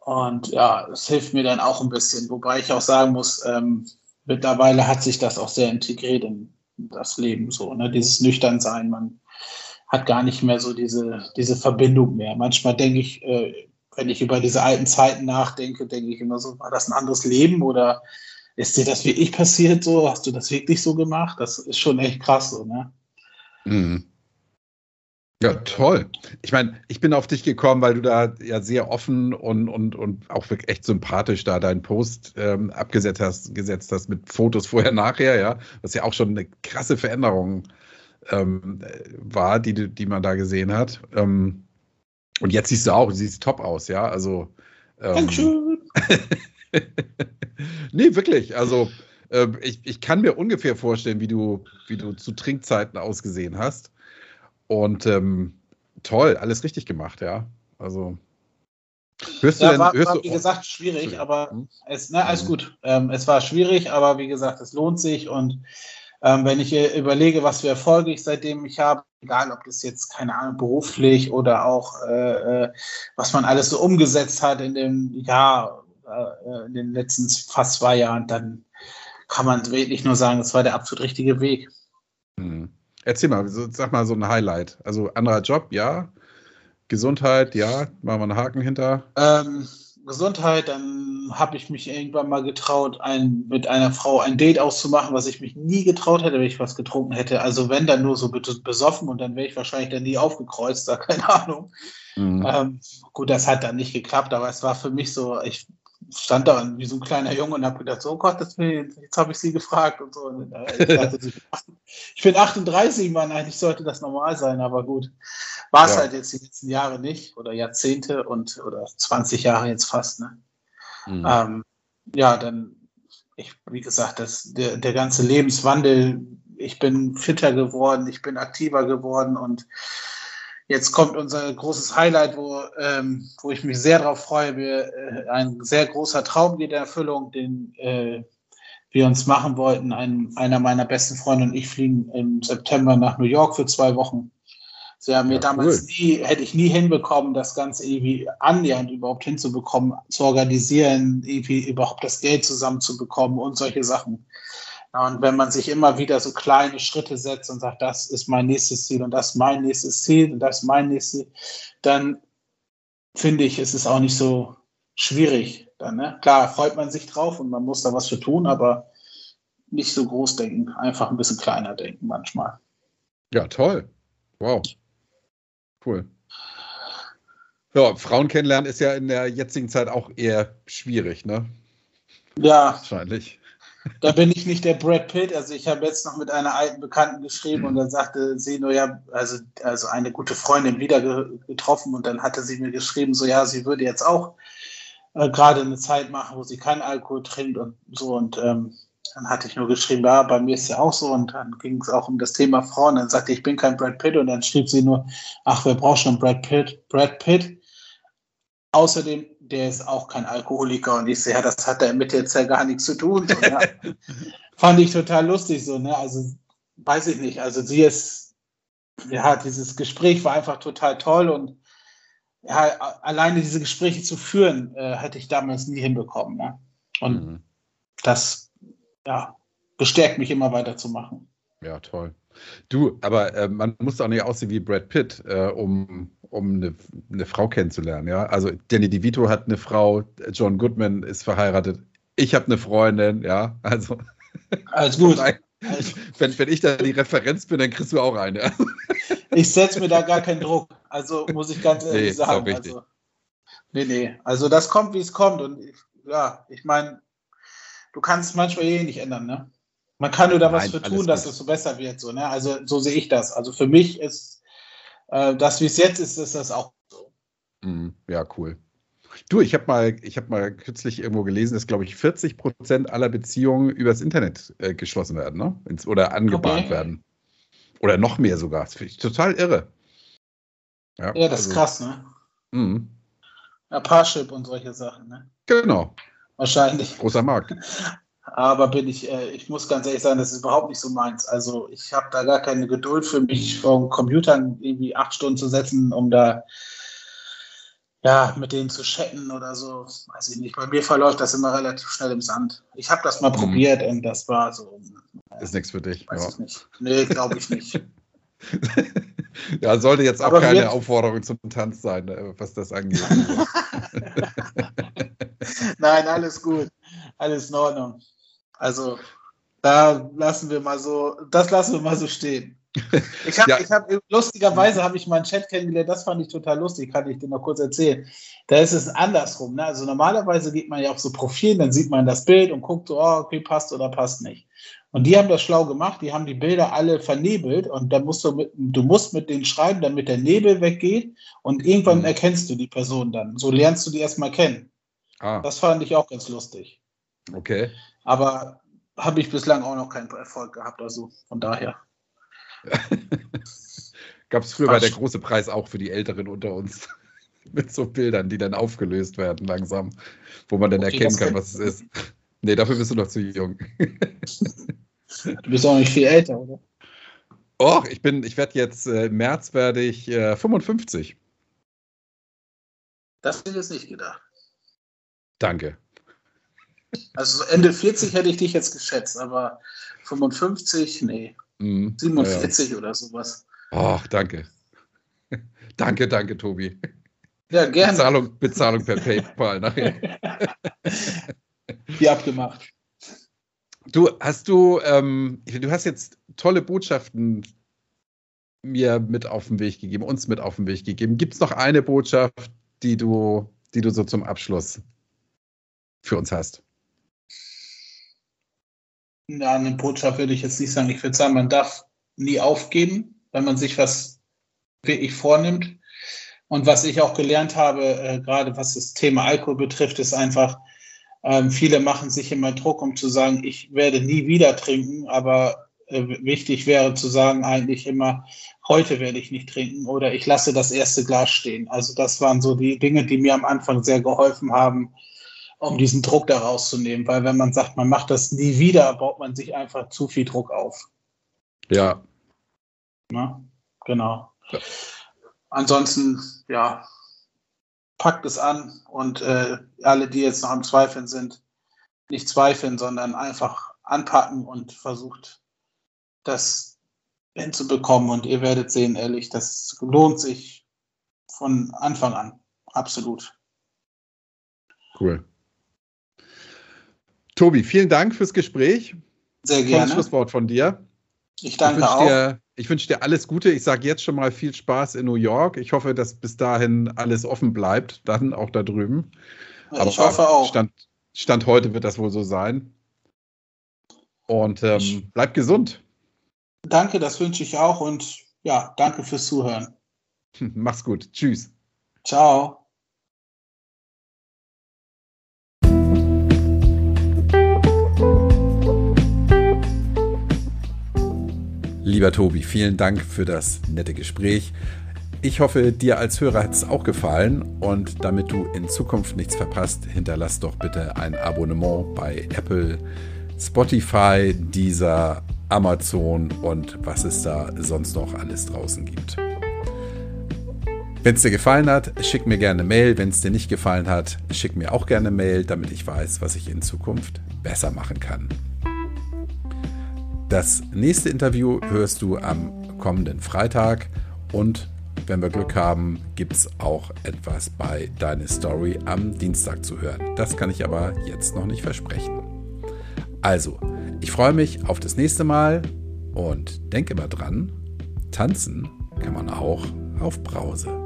Und ja, es hilft mir dann auch ein bisschen, wobei ich auch sagen muss, ähm, mittlerweile hat sich das auch sehr integriert in das Leben, so, ne? dieses Nüchternsein. Man hat gar nicht mehr so diese, diese Verbindung mehr. Manchmal denke ich, äh, wenn ich über diese alten Zeiten nachdenke, denke ich immer so, war das ein anderes Leben oder ist dir das wirklich passiert so? Hast du das wirklich so gemacht? Das ist schon echt krass so, ne? Mhm. Ja, toll. Ich meine, ich bin auf dich gekommen, weil du da ja sehr offen und, und, und auch wirklich echt sympathisch da deinen Post ähm, abgesetzt hast, gesetzt hast mit Fotos vorher, nachher, ja. Was ja auch schon eine krasse Veränderung ähm, war, die, die man da gesehen hat. Ähm, und jetzt siehst du auch, du siehst top aus, ja. Also. Ähm, Dankeschön. [laughs] nee, wirklich. Also, äh, ich, ich kann mir ungefähr vorstellen, wie du, wie du zu Trinkzeiten ausgesehen hast. Und ähm, toll, alles richtig gemacht, ja. Also. Hörst du ja, denn, war, hörst war, wie du, gesagt, schwierig, aber hm? es, na, alles hm. gut. Ähm, es war schwierig, aber wie gesagt, es lohnt sich. Und ähm, wenn ich überlege, was für Erfolge ich seitdem ich habe, egal ob das jetzt, keine Ahnung, beruflich oder auch, äh, äh was man alles so umgesetzt hat in dem Jahr, äh, in den letzten fast zwei Jahren, dann kann man wirklich nur sagen, es war der absolut richtige Weg. Hm. Erzähl mal, sag mal so ein Highlight. Also anderer Job, ja. Gesundheit, ja. Machen wir einen Haken hinter. Ähm, Gesundheit, dann habe ich mich irgendwann mal getraut, ein, mit einer Frau ein Date auszumachen, was ich mich nie getraut hätte, wenn ich was getrunken hätte. Also wenn dann nur so besoffen und dann wäre ich wahrscheinlich dann nie aufgekreuzt, [laughs] da keine Ahnung. Mhm. Ähm, gut, das hat dann nicht geklappt, aber es war für mich so, ich stand da wie so ein kleiner Junge und habe gedacht, so oh Gott, jetzt habe ich sie gefragt und so. Äh, ich, [laughs] bin 38, Mann, eigentlich sollte das normal sein, aber gut. War es ja. halt jetzt die letzten Jahre nicht oder Jahrzehnte und oder 20 Jahre jetzt fast. Ne? Mhm. Ähm, ja, dann, ich, wie gesagt, das, der, der ganze Lebenswandel, ich bin fitter geworden, ich bin aktiver geworden und Jetzt kommt unser großes Highlight, wo, ähm, wo ich mich sehr darauf freue. Wir, äh, ein sehr großer Traum geht in Erfüllung, den äh, wir uns machen wollten. Ein, einer meiner besten Freunde und ich fliegen im September nach New York für zwei Wochen. Sie haben mir ja, damals cool. nie, hätte ich nie hinbekommen, das Ganze irgendwie annähernd überhaupt hinzubekommen, zu organisieren, irgendwie überhaupt das Geld zusammenzubekommen und solche Sachen. Und wenn man sich immer wieder so kleine Schritte setzt und sagt, das ist mein nächstes Ziel und das ist mein nächstes Ziel und das ist mein nächstes, dann finde ich, ist es auch nicht so schwierig. Dann, ne? Klar, freut man sich drauf und man muss da was für tun, aber nicht so groß denken, einfach ein bisschen kleiner denken manchmal. Ja, toll. Wow. Cool. Ja, Frauen kennenlernen ist ja in der jetzigen Zeit auch eher schwierig, ne? Ja. Wahrscheinlich. Da bin ich nicht der Brad Pitt. Also ich habe jetzt noch mit einer alten Bekannten geschrieben und dann sagte sie nur, ja, also, also eine gute Freundin wieder getroffen und dann hatte sie mir geschrieben, so ja, sie würde jetzt auch äh, gerade eine Zeit machen, wo sie keinen Alkohol trinkt und so und ähm, dann hatte ich nur geschrieben, ja, bei mir ist ja auch so und dann ging es auch um das Thema Frauen. Dann sagte ich, ich bin kein Brad Pitt und dann schrieb sie nur, ach, wer braucht schon Brad Pitt? Brad Pitt. Außerdem, der ist auch kein Alkoholiker und ich sehe, ja, das hat damit jetzt ja gar nichts zu tun. So, ja. [laughs] Fand ich total lustig so, ne? Also weiß ich nicht. Also sie ist, ja, dieses Gespräch war einfach total toll und ja, alleine diese Gespräche zu führen, äh, hätte ich damals nie hinbekommen. Ne? Und mhm. das ja, bestärkt mich immer weiter zu machen. Ja, toll. Du, aber äh, man muss auch nicht aussehen wie Brad Pitt, äh, um, um eine, eine, Frau kennenzulernen. Ja? Also Danny DeVito hat eine Frau, John Goodman ist verheiratet, ich habe eine Freundin, ja. Also alles gut. [laughs] Wenn, wenn ich da die Referenz bin, dann kriegst du auch eine. [laughs] ich setze mir da gar keinen Druck. Also muss ich ganz ehrlich nee, sagen. Also, nee, nee. Also das kommt, wie es kommt. Und ich, ja, ich meine, du kannst es manchmal eh nicht ändern, ne? Man kann nur da was für tun, dass es so besser wird. So, ne? Also so sehe ich das. Also für mich ist äh, das, wie es jetzt ist, ist das auch so. Mm, ja, cool. Du, ich habe mal, ich mal kürzlich irgendwo gelesen, dass glaube ich 40 Prozent aller Beziehungen übers Internet äh, geschlossen werden, ne? Ins, oder angebahnt okay. werden. Oder noch mehr sogar. Das finde ich total irre. Ja, ja das also, ist krass, ne? Mhm. Ja, Parship und solche Sachen, ne? Genau. Wahrscheinlich. Großer Markt. [laughs] Aber bin ich, äh, ich muss ganz ehrlich sagen, das ist überhaupt nicht so meins. Also ich habe da gar keine Geduld für mich, vor dem Computer irgendwie acht Stunden zu setzen, um da ja, mit denen zu chatten oder so. Weiß ich nicht. Bei mir verläuft das immer relativ schnell im Sand. Ich habe das mal mhm. probiert und das war so. Äh, ist nichts für dich. Weiß ja. ich nicht. Nee, glaube ich nicht. [laughs] ja, sollte jetzt auch Aber keine jetzt... Aufforderung zum Tanz sein, ne, was das angeht. [laughs] Nein, alles gut. Alles in Ordnung. Also, da lassen wir mal so, das lassen wir mal so stehen. Ich habe, [laughs] ja. ich hab, lustigerweise habe ich meinen Chat kennengelernt, das fand ich total lustig, kann ich dir noch kurz erzählen. Da ist es andersrum. Ne? Also normalerweise geht man ja auf so Profil, dann sieht man das Bild und guckt so, oh, okay, passt oder passt nicht. Und die haben das schlau gemacht, die haben die Bilder alle vernebelt und dann musst du mit, du musst mit denen schreiben, damit der Nebel weggeht und irgendwann mhm. erkennst du die Person dann. So lernst du die erstmal kennen. Ah. Das fand ich auch ganz lustig. Okay. Aber habe ich bislang auch noch keinen Erfolg gehabt, also von daher. [laughs] Gab es früher bei der große Preis auch für die Älteren unter uns. [laughs] Mit so Bildern, die dann aufgelöst werden langsam, wo man dann okay, erkennen kann, was es ist. Nee, dafür bist du noch zu jung. [laughs] du bist auch nicht viel älter, oder? Och, ich bin, ich werde jetzt, äh, im März werde ich äh, 55. Das hätte ich jetzt nicht gedacht. Danke. Also Ende 40 hätte ich dich jetzt geschätzt, aber 55, nee. Mhm. 47 ja. oder sowas. Ach, danke. danke, danke, Tobi. Ja, gerne. Bezahlung, Bezahlung per PayPal nachher. [laughs] Wie abgemacht. Du hast du, ähm, du hast jetzt tolle Botschaften mir mit auf den Weg gegeben, uns mit auf den Weg gegeben. Gibt es noch eine Botschaft, die du, die du so zum Abschluss für uns hast? Ja, eine Botschaft würde ich jetzt nicht sagen. Ich würde sagen, man darf nie aufgeben, wenn man sich was wirklich vornimmt. Und was ich auch gelernt habe, äh, gerade was das Thema Alkohol betrifft, ist einfach, ähm, viele machen sich immer Druck, um zu sagen, ich werde nie wieder trinken, aber äh, wichtig wäre zu sagen eigentlich immer, heute werde ich nicht trinken oder ich lasse das erste Glas stehen. Also das waren so die Dinge, die mir am Anfang sehr geholfen haben, um diesen Druck da rauszunehmen. Weil wenn man sagt, man macht das nie wieder, baut man sich einfach zu viel Druck auf. Ja. Na, genau. Ja. Ansonsten, ja, packt es an und äh, alle, die jetzt noch am Zweifeln sind, nicht zweifeln, sondern einfach anpacken und versucht, das hinzubekommen. Und ihr werdet sehen, ehrlich, das lohnt sich von Anfang an. Absolut. Cool. Tobi, vielen Dank fürs Gespräch. Sehr gerne. Tolles Schlusswort von dir. Ich danke ich auch. Dir, ich wünsche dir alles Gute. Ich sage jetzt schon mal viel Spaß in New York. Ich hoffe, dass bis dahin alles offen bleibt, dann auch da drüben. Aber ich hoffe auch. Stand, Stand heute wird das wohl so sein. Und ähm, bleib gesund. Danke, das wünsche ich auch und ja, danke fürs Zuhören. [laughs] Mach's gut. Tschüss. Ciao. Lieber Tobi, vielen Dank für das nette Gespräch. Ich hoffe, dir als Hörer hat es auch gefallen und damit du in Zukunft nichts verpasst, hinterlass doch bitte ein Abonnement bei Apple, Spotify, dieser Amazon und was es da sonst noch alles draußen gibt. Wenn es dir gefallen hat, schick mir gerne eine Mail. Wenn es dir nicht gefallen hat, schick mir auch gerne eine Mail, damit ich weiß, was ich in Zukunft besser machen kann. Das nächste Interview hörst du am kommenden Freitag und wenn wir Glück haben, gibt es auch etwas bei Deine Story am Dienstag zu hören. Das kann ich aber jetzt noch nicht versprechen. Also, ich freue mich auf das nächste Mal und denke immer dran, tanzen kann man auch auf Brause.